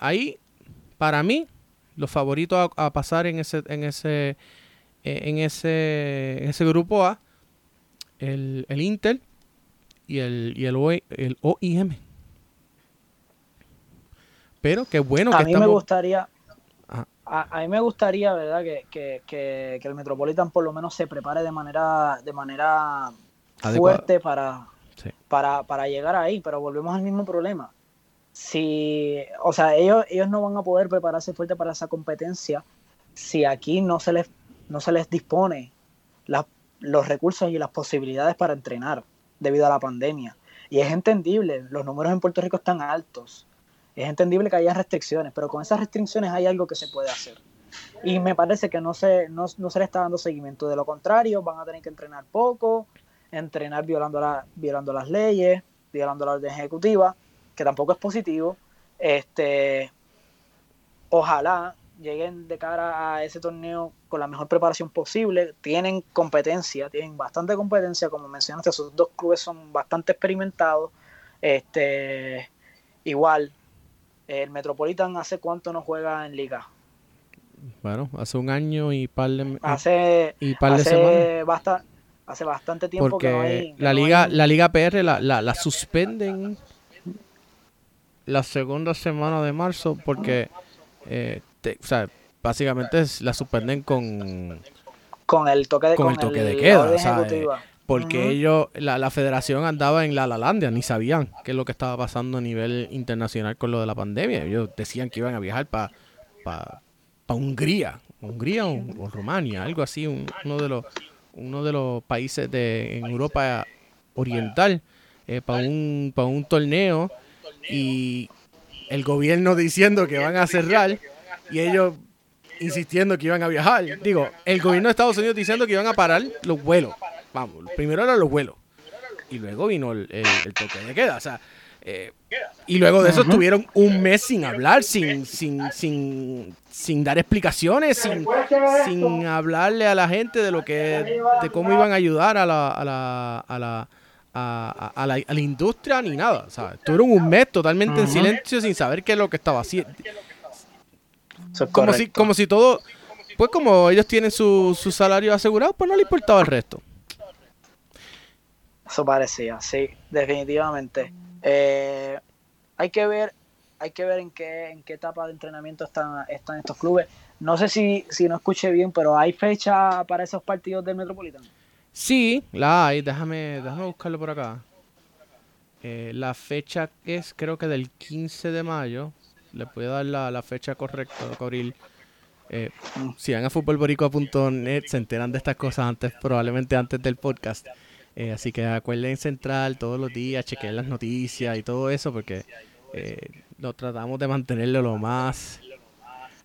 ahí, para mí, los favoritos a, pasar en ese, en ese, en ese, en ese grupo A el, el Intel y el, y el, el OIM. Pero qué bueno a que mí me gustaría a, mí me gustaría verdad que, el Metropolitan por lo menos se prepare de manera de manera fuerte para, para, para llegar ahí pero volvemos al mismo problema. Si o sea ellos ellos no van a poder prepararse fuerte para esa competencia si aquí no se les no se les dispone las los recursos y las posibilidades para entrenar debido a la pandemia. Y es entendible, los números en Puerto Rico están altos. Es entendible que haya restricciones, pero con esas restricciones hay algo que se puede hacer. Y me parece que no se, no, se le está dando seguimiento. De lo contrario, van a tener que entrenar poco, entrenar violando, la, violando las leyes, violando la orden ejecutiva, que tampoco es positivo. Este, ojalá lleguen de cara a ese torneo con la mejor preparación posible. Tienen competencia, tienen bastante competencia, como mencionaste, esos dos clubes son bastante experimentados. Este, igual, el Metropolitan hace cuánto no juega en liga. Bueno, hace un año y par de hace, y par de hace, hace bastante tiempo que no hay. la liga, la liga PR la, la, la suspenden la segunda semana de marzo porque eh, o sea, básicamente la suspenden con con el toque de, con, el toque de queda, porque ellos, la, federación andaba en la Lalandia, ni sabían qué es lo que estaba pasando a nivel internacional con lo de la pandemia. Ellos decían que iban a viajar para pa, Hungría, Hungría o, Rumania, algo así, uno de los uno de los países de en Europa oriental eh, para un para un torneo y el gobierno diciendo que van a cerrar y ellos insistiendo que iban a viajar. Digo, el gobierno de Estados Unidos diciendo que iban a parar los vuelos. Vamos, primero eran los vuelos. Y luego vino el, toque de queda. O sea, eh, y luego de eso estuvieron un mes sin hablar, sin, sin, sin, sin dar explicaciones, sin, sin hablarle a la gente de lo que, de cómo iban a ayudar a la, a la, a la, a, la, a la industria ni nada. O sea, estuvieron un mes totalmente en silencio sin saber qué es lo que estaba haciendo como, si, como si todo, pues como ellos tienen su, su salario asegurado, pues no le importaba el resto. Eso parecía, sí, definitivamente. Eh, hay que ver, hay que ver en qué, en qué etapa de entrenamiento están, están estos clubes. No sé si, si no escuché bien, pero ¿hay fecha para esos partidos del Metropolitano? Sí, la hay. Déjame, déjame buscarlo por acá. Eh, la fecha es creo que del 15 de mayo les voy a dar la, la fecha correcta, Cobril. Eh, si van a futbolboricua.net se enteran de estas cosas antes, probablemente antes del podcast. Eh, así que acuérdense entrar todos los días, chequear las noticias y todo eso, porque eh, lo tratamos de mantenerlo lo más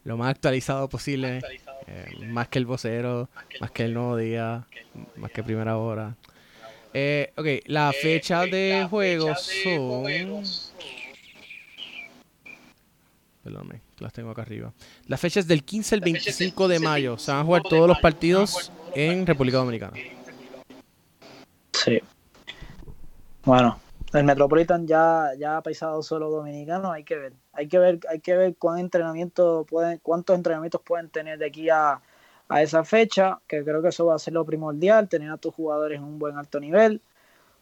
lo más actualizado posible, eh, más que el vocero, más que el nuevo día, más que primera hora. Ok, la fecha de juegos son... Perdóname, las tengo acá arriba. La fecha es del 15 al 25 de mayo. Se van a jugar todos los partidos en República Dominicana. Sí. Bueno, el Metropolitan ya, ya ha pisado solo dominicano, hay que ver. Hay que ver, hay que ver cuántos entrenamientos pueden, cuántos entrenamientos pueden tener de aquí a, a esa fecha, que creo que eso va a ser lo primordial, tener a tus jugadores en un buen alto nivel,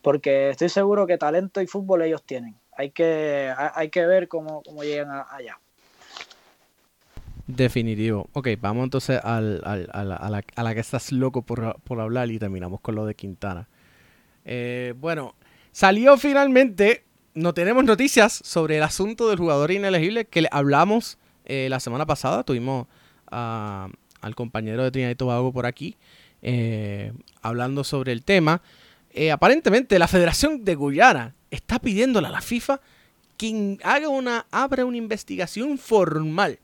porque estoy seguro que talento y fútbol ellos tienen. Hay que, hay que ver cómo, cómo llegan allá. Definitivo. Ok, vamos entonces al, al, a, la, a, la, que estás loco por, por, hablar y terminamos con lo de Quintana. Eh, bueno, salió finalmente, no tenemos noticias sobre el asunto del jugador inelegible que le hablamos eh, la semana pasada. Tuvimos al compañero de Trinidad y Tobago por aquí eh, hablando sobre el tema. Eh, aparentemente la Federación de Guyana está pidiéndole a la FIFA que haga una, abra una investigación formal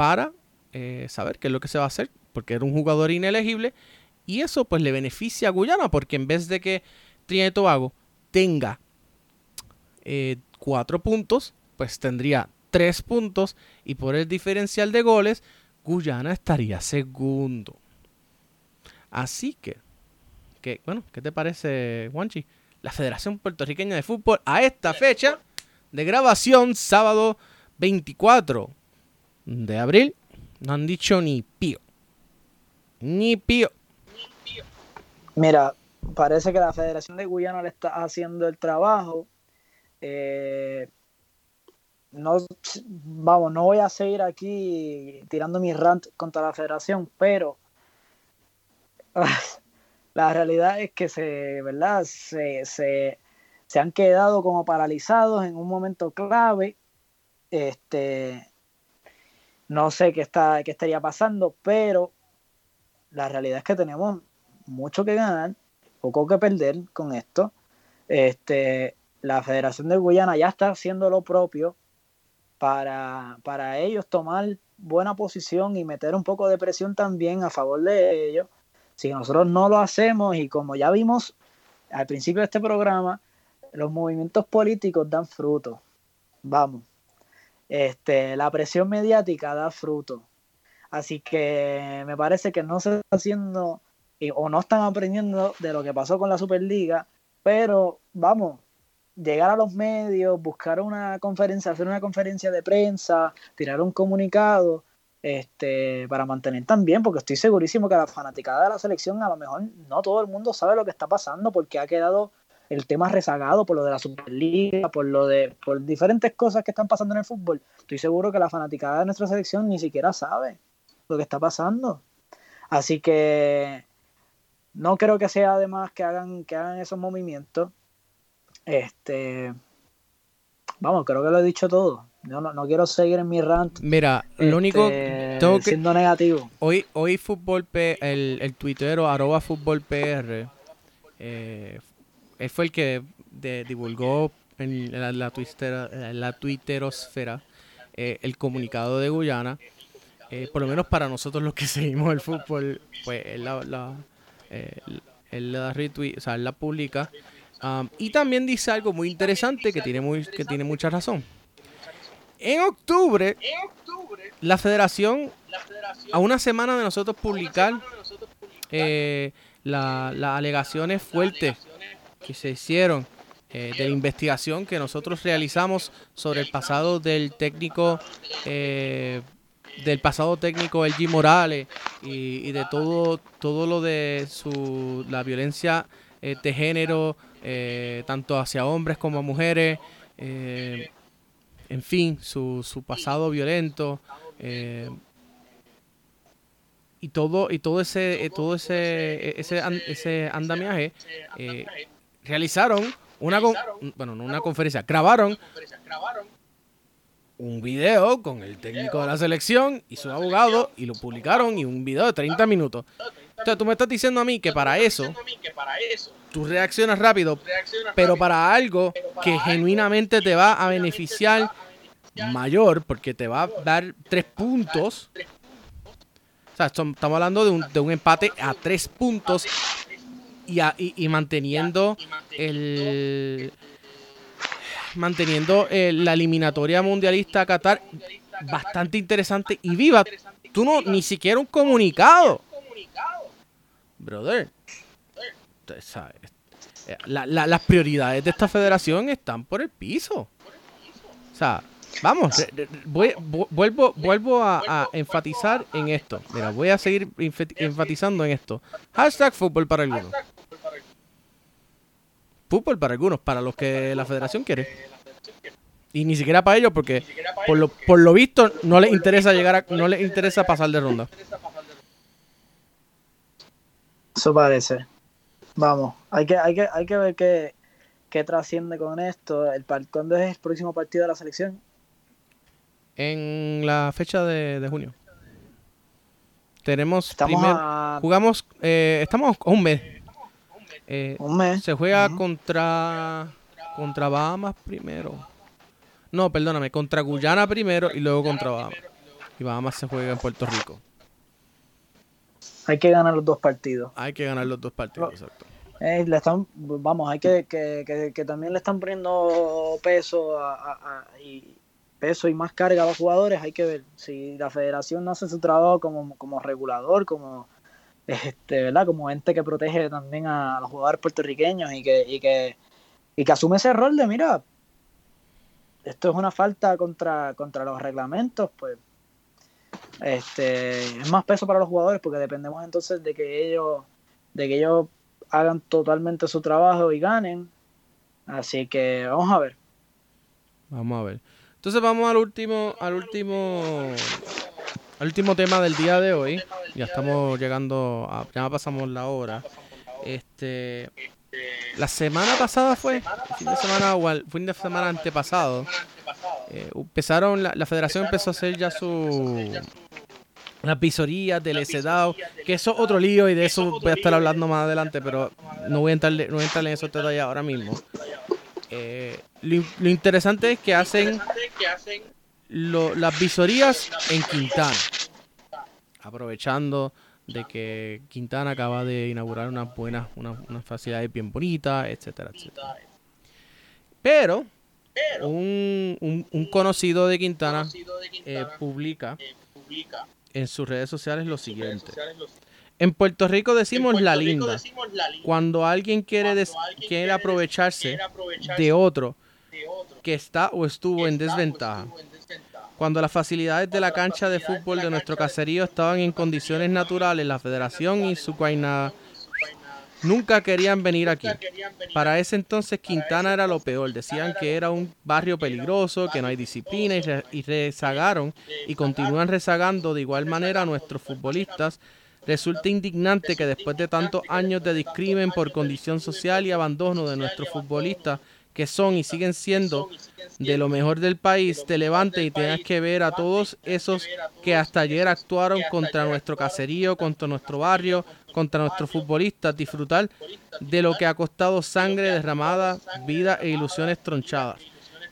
para eh, saber qué es lo que se va a hacer, porque era un jugador inelegible, y eso pues le beneficia a Guyana, porque en vez de que Trinidad y Tobago tenga eh, cuatro puntos, pues tendría tres puntos, y por el diferencial de goles, Guyana estaría segundo. Así que, bueno, ¿qué te parece, Juanchi? La Federación Puertorriqueña de Fútbol a esta fecha de grabación, sábado 24 de abril, no han dicho ni pío. Ni pío. Mira, parece que la Federación de Guyana le está haciendo el trabajo. Eh, no, vamos, no voy a seguir aquí tirando mi rant contra la federación, pero la realidad es que se, ¿verdad? Se, se, se, han quedado como paralizados en un momento clave. Este, no sé qué, está, qué estaría pasando, pero la realidad es que tenemos mucho que ganar, poco que perder con esto. Este, la Federación de Guyana ya está haciendo lo propio para, para ellos tomar buena posición y meter un poco de presión también a favor de ellos. Si nosotros no lo hacemos y como ya vimos al principio de este programa, los movimientos políticos dan fruto. Vamos. Este, la presión mediática da fruto. Así que me parece que no se está haciendo o no están aprendiendo de lo que pasó con la Superliga, pero vamos, llegar a los medios, buscar una conferencia, hacer una conferencia de prensa, tirar un comunicado, este, para mantener también, porque estoy segurísimo que la fanaticada de la selección a lo mejor no todo el mundo sabe lo que está pasando porque ha quedado el tema rezagado por lo de la Superliga, por lo de por diferentes cosas que están pasando en el fútbol. Estoy seguro que la fanaticada de nuestra selección ni siquiera sabe lo que está pasando. Así que no creo que sea además que hagan que hagan esos movimientos. Este vamos, creo que lo he dicho todo. Yo no, no, quiero seguir en mi rant. Mira, lo único este, tengo que, siendo negativo. Hoy, hoy fútbol P, el, el tuitero arroba fútbol PR, eh, él fue el que divulgó en la, la, twittera, la twitterosfera eh, el comunicado de Guyana. Eh, por lo menos para nosotros los que seguimos el fútbol, pues él la, la, eh, él la retweet, o sea, él la publica. Y también dice algo muy interesante que tiene, muy, que tiene mucha razón. En octubre, la federación, a una semana de nosotros publicar eh, las la alegaciones fuertes que se hicieron eh, de la investigación que nosotros realizamos sobre el pasado del técnico, eh, del pasado técnico El G. Morales y, de todo, todo lo de su, la violencia eh, de género, tanto hacia hombres como a mujeres en fin, su, su pasado violento y todo y todo ese todo ese ese, ese andamiaje realizaron una bueno no una conferencia grabaron un video con el técnico de la selección y su abogado y lo publicaron y un video de 30 minutos. Entonces tú me estás diciendo a mí que para eso tú reaccionas rápido, pero para algo que genuinamente te va a beneficiar mayor, porque te va a dar tres puntos. O sea, estamos hablando de un, de un empate a tres puntos y, y, manteniendo el manteniendo eh, la eliminatoria mundialista a Qatar bastante interesante y viva. Tú no, ni siquiera un comunicado. Brother. Eh, las prioridades de esta federación están por el piso. O sea, vamos, vuelvo, vuelvo a, enfatizar en esto. Mira, voy a seguir enfatizando en esto. Hashtag fútbol para algunos fútbol para algunos, para los que la federación quiere. Y ni siquiera para ellos, porque por lo, por lo visto no les interesa llegar a, no les interesa pasar de ronda. Eso parece. Vamos, hay que, hay que, hay que ver qué, qué trasciende con esto. El, ¿Cuándo es el próximo partido de la selección? En la fecha de, junio. Tenemos jugamos, eh, estamos un mes eh. Se juega contra contra Bahamas primero. No, perdóname, contra Guyana primero y luego contra Bahamas. Y Bahamas se juega en Puerto Rico. Hay que ganar los dos partidos. Hay que ganar los dos partidos, exacto. Eh, le están, vamos, hay que, que, que, también le están poniendo peso y peso y más carga a los jugadores. Hay que ver si la federación no hace su trabajo como, como regulador, como este, ¿verdad? Como ente que protege también a los jugadores puertorriqueños y que, y que, y que asume ese rol de, mira, esto es una falta contra, contra los reglamentos, pues este, es más peso para los jugadores porque dependemos entonces de que ellos, de que ellos hagan totalmente su trabajo y ganen. Así que vamos a ver. Vamos a ver. Entonces vamos al último, al último el último tema del día de hoy. Ya estamos llegando a. Ya pasamos la hora. Este. La semana pasada fue. El fin de semana o fin de semana antepasado. Eh, empezaron. La, federación empezó a hacer ya su. Las visorías del SDAO, que eso es otro lío y de eso voy a estar hablando más adelante, pero no voy a entrar, no voy a entrar en esos detalles ahora mismo. Eh, lo, interesante es que hacen las visorías en Quintana. Aprovechando de que Quintana acaba de inaugurar unas buenas, unas facilidades bien bonitas, etcétera, etcétera. Pero un, un, conocido de Quintana, eh, publica en sus redes sociales lo siguiente. En Puerto Rico decimos, la, linda. Cuando alguien quiere, quiere aprovecharse de otro que está o estuvo en desventaja. Cuando las facilidades de la cancha de fútbol de nuestro caserío estaban en condiciones naturales, la federación y su cuaina nunca querían venir aquí. Para ese entonces Quintana era lo peor. Decían que era un barrio peligroso, que no hay disciplina y, rezagaron y continúan rezagando de igual manera a nuestros futbolistas. Resulta indignante que después de tantos años de discrimen por condición social y abandono de nuestros futbolistas, que son y siguen siendo de lo mejor del país, te levantes y tengas que ver a todos esos que hasta ayer actuaron contra nuestro caserío, contra nuestro barrio, contra nuestros futbolistas, disfrutar de lo que ha costado sangre derramada, vida e ilusiones tronchadas.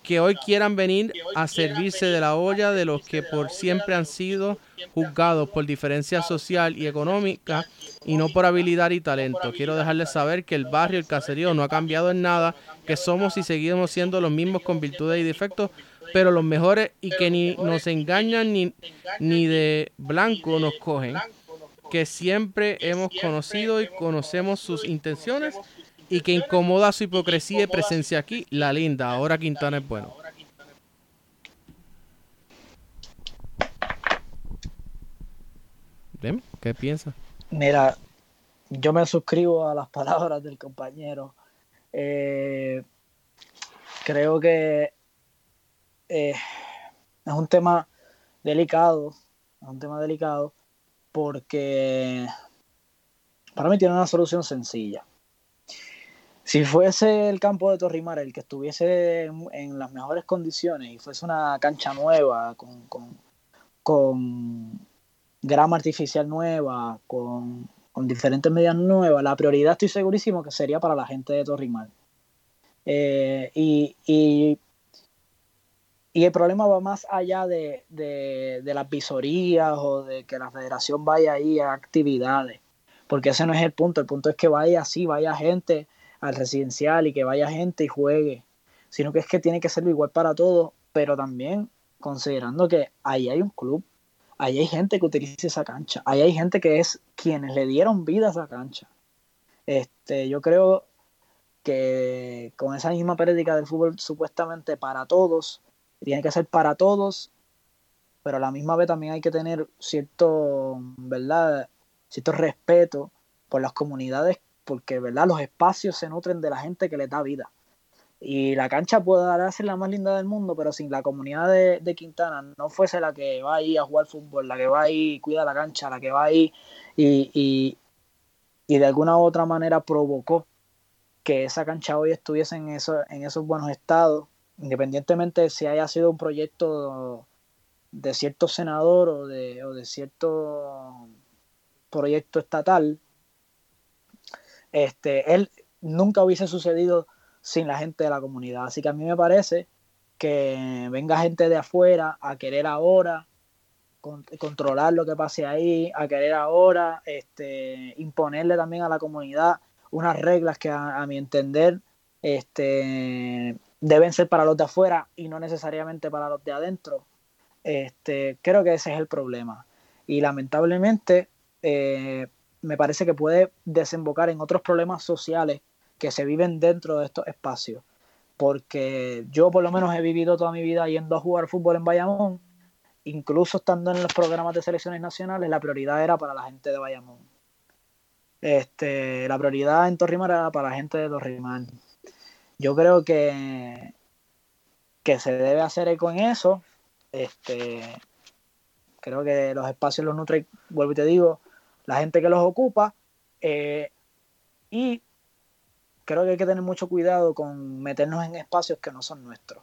Que hoy quieran venir a servirse de la olla de los que por siempre han sido juzgados por diferencia social y económica y no por habilidad y talento. Quiero dejarles saber que el barrio, el caserío no ha cambiado en nada, que somos y seguimos siendo los mismos con virtudes y defectos, pero los mejores y que ni nos engañan ni, ni de blanco nos cogen, que siempre hemos conocido y conocemos sus intenciones y que incomoda su hipocresía y presencia aquí, la linda, ahora Quintana es bueno. ¿Qué piensa? Mira, yo me suscribo a las palabras del compañero. Eh, creo que eh, es un tema delicado, es un tema delicado porque para mí tiene una solución sencilla. si fuese el campo de Torrimar el que estuviese en, las mejores condiciones y fuese una cancha nueva, con, con, grama artificial nueva, con, diferentes medidas nuevas, la prioridad estoy segurísimo que sería para la gente de Torrimar. Eh, y, y, el problema va más allá de, de, de las visorías o de que la federación vaya ahí a actividades porque ese no es el punto, el punto es que vaya así, vaya gente al residencial y que vaya gente y juegue, sino que es que tiene que ser igual para todos, pero también considerando que ahí hay un club, hay gente que utiliza esa cancha, hay gente que es quienes le dieron vida a esa cancha. Este, yo creo que con esa misma pérdida del fútbol supuestamente para todos, tiene que ser para todos, pero a la misma vez también hay que tener cierto, ¿verdad? cierto respeto por las comunidades, porque ¿verdad? los espacios se nutren de la gente que les da vida. Y la cancha puede ser la más linda del mundo, pero sin la comunidad de, Quintana no fuese la que va ahí a jugar fútbol, la que va ahí y cuida la cancha, la que va ahí y, y, y de alguna u otra manera provocó que esa cancha hoy estuviese en, eso, en esos buenos estados, independientemente de si haya sido un proyecto de cierto senador o de, o de cierto proyecto estatal, este, él nunca hubiese sucedido sin la gente de la comunidad. Así que a mí me parece que venga gente de afuera a querer ahora controlar lo que pase ahí, a querer ahora este, imponerle también a la comunidad unas reglas que a, mi entender este, deben ser para los de afuera y no necesariamente para los de adentro. Este, creo que ese es el problema. Y lamentablemente eh, me parece que puede desembocar en otros problemas sociales que se viven dentro de estos espacios. Porque yo por lo menos he vivido toda mi vida yendo a jugar fútbol en Bayamón, incluso estando en los programas de selecciones nacionales, la prioridad era para la gente de Bayamón. Este, la prioridad en Torrimar era para la gente de Torrimar. Yo creo que, que se debe hacer eco en eso. Este, creo que los espacios los nutre, vuelvo y te digo, la gente que los ocupa. Eh, y creo que hay que tener mucho cuidado con meternos en espacios que no son nuestros.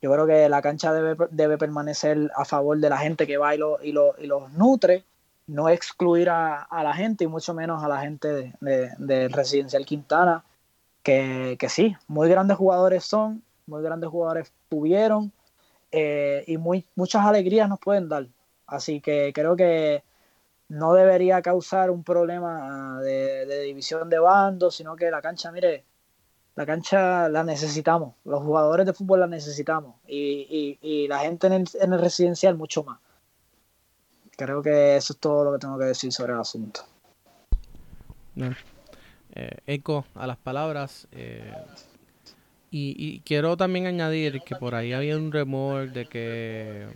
Yo creo que la cancha debe, permanecer a favor de la gente que va y, y, los nutre, no excluir a, la gente y mucho menos a la gente del Residencial Quintana, que, sí, muy grandes jugadores son, muy grandes jugadores tuvieron eh, y muy, muchas alegrías nos pueden dar. Así que creo que no debería causar un problema de, división de bandos, sino que la cancha, mire, la cancha la necesitamos, los jugadores de fútbol la necesitamos y, la gente en el, residencial mucho más. Creo que eso es todo lo que tengo que decir sobre el asunto. Eh, eco a las palabras. Eh, y, y, quiero también añadir que por ahí había un rumor de que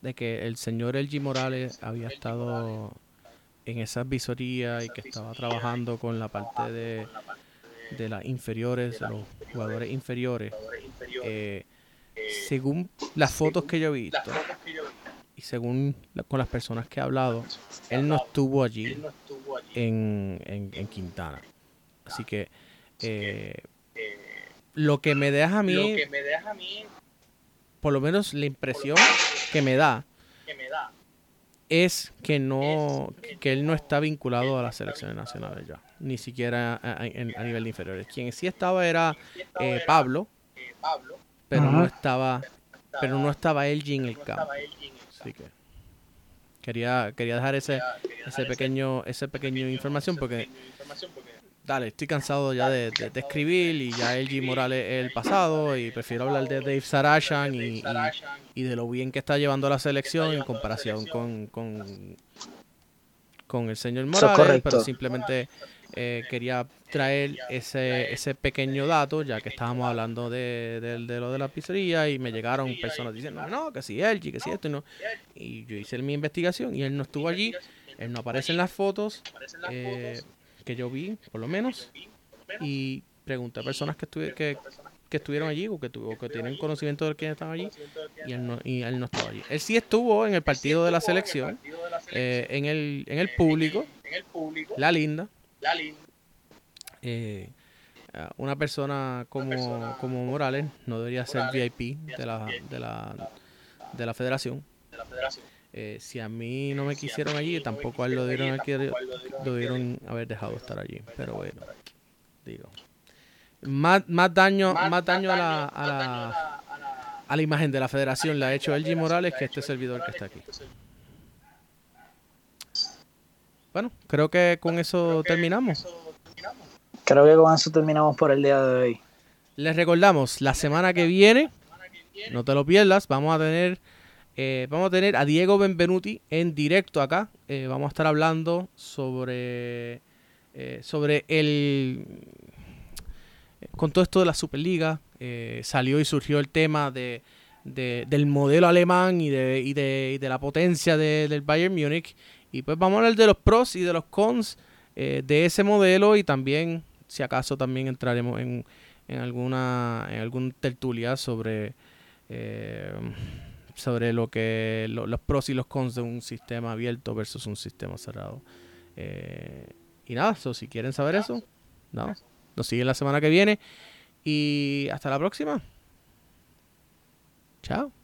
de que el señor Elgi Morales había estado en esas visorías y que estaba trabajando con la parte de, de las inferiores, de los jugadores inferiores. Eh, según las fotos que yo he visto y según con las personas que he hablado, él no estuvo allí en, en, Quintana. Así que eh, lo que me deja a mí, por lo menos la impresión que me da es que no que él no está vinculado a las selecciones nacionales ya, ni siquiera a, nivel de inferiores. Quien sí estaba era eh, Pablo, pero no estaba pero no estaba él en el campo. Así que quería quería dejar ese ese pequeño ese pequeño información porque dale, estoy cansado ya de, escribir y ya el Morales es el pasado y prefiero hablar de Dave Sarachan y, y, de lo bien que está llevando la selección en comparación con, con, con el señor Morales, pero simplemente eh, quería traer ese, ese pequeño dato, ya que estábamos hablando de, de, lo de la pizzería y me llegaron personas diciendo, no, que sí, él, que sí, esto y no. Y yo hice mi investigación y él no estuvo allí, él no aparece en las fotos. Eh, que yo vi, por lo menos, y pregunté a personas que, que, que estuvieron allí o que, tuvo, que tienen conocimiento de quién estaba allí y él, no, y él no estaba allí. Él sí estuvo en el partido de la selección, eh, en, el, en el público, la linda. eh, una persona como, como Morales no debería ser VIP de la, de la, de la federación. Eh, si a mí no me quisieron allí, tampoco a él lo dieron, lo dieron haber dejado estar allí. Pero bueno, digo. Más, más daño, más daño a la, a la, a la imagen de la federación le ha hecho LG Morales que este servidor que está aquí. Bueno, creo que con eso terminamos. Creo que con eso terminamos por el día de hoy. Les recordamos, la semana que viene, no te lo pierdas, vamos a tener, eh, vamos a tener a Diego Benvenuti en directo acá. Eh, vamos a estar hablando sobre, eh, sobre el, con todo esto de la Superliga. salió y surgió el tema de, del modelo alemán y de, y de, la potencia del Bayern Múnich. Y pues vamos a hablar de los pros y de los cons de ese modelo y también si acaso también entraremos en, en alguna en algún tertulia sobre sobre lo que los pros y los cons de un sistema abierto versus un sistema cerrado. Eh, y nada si quieren saber eso no nos siguen la semana que viene y hasta la próxima. Chao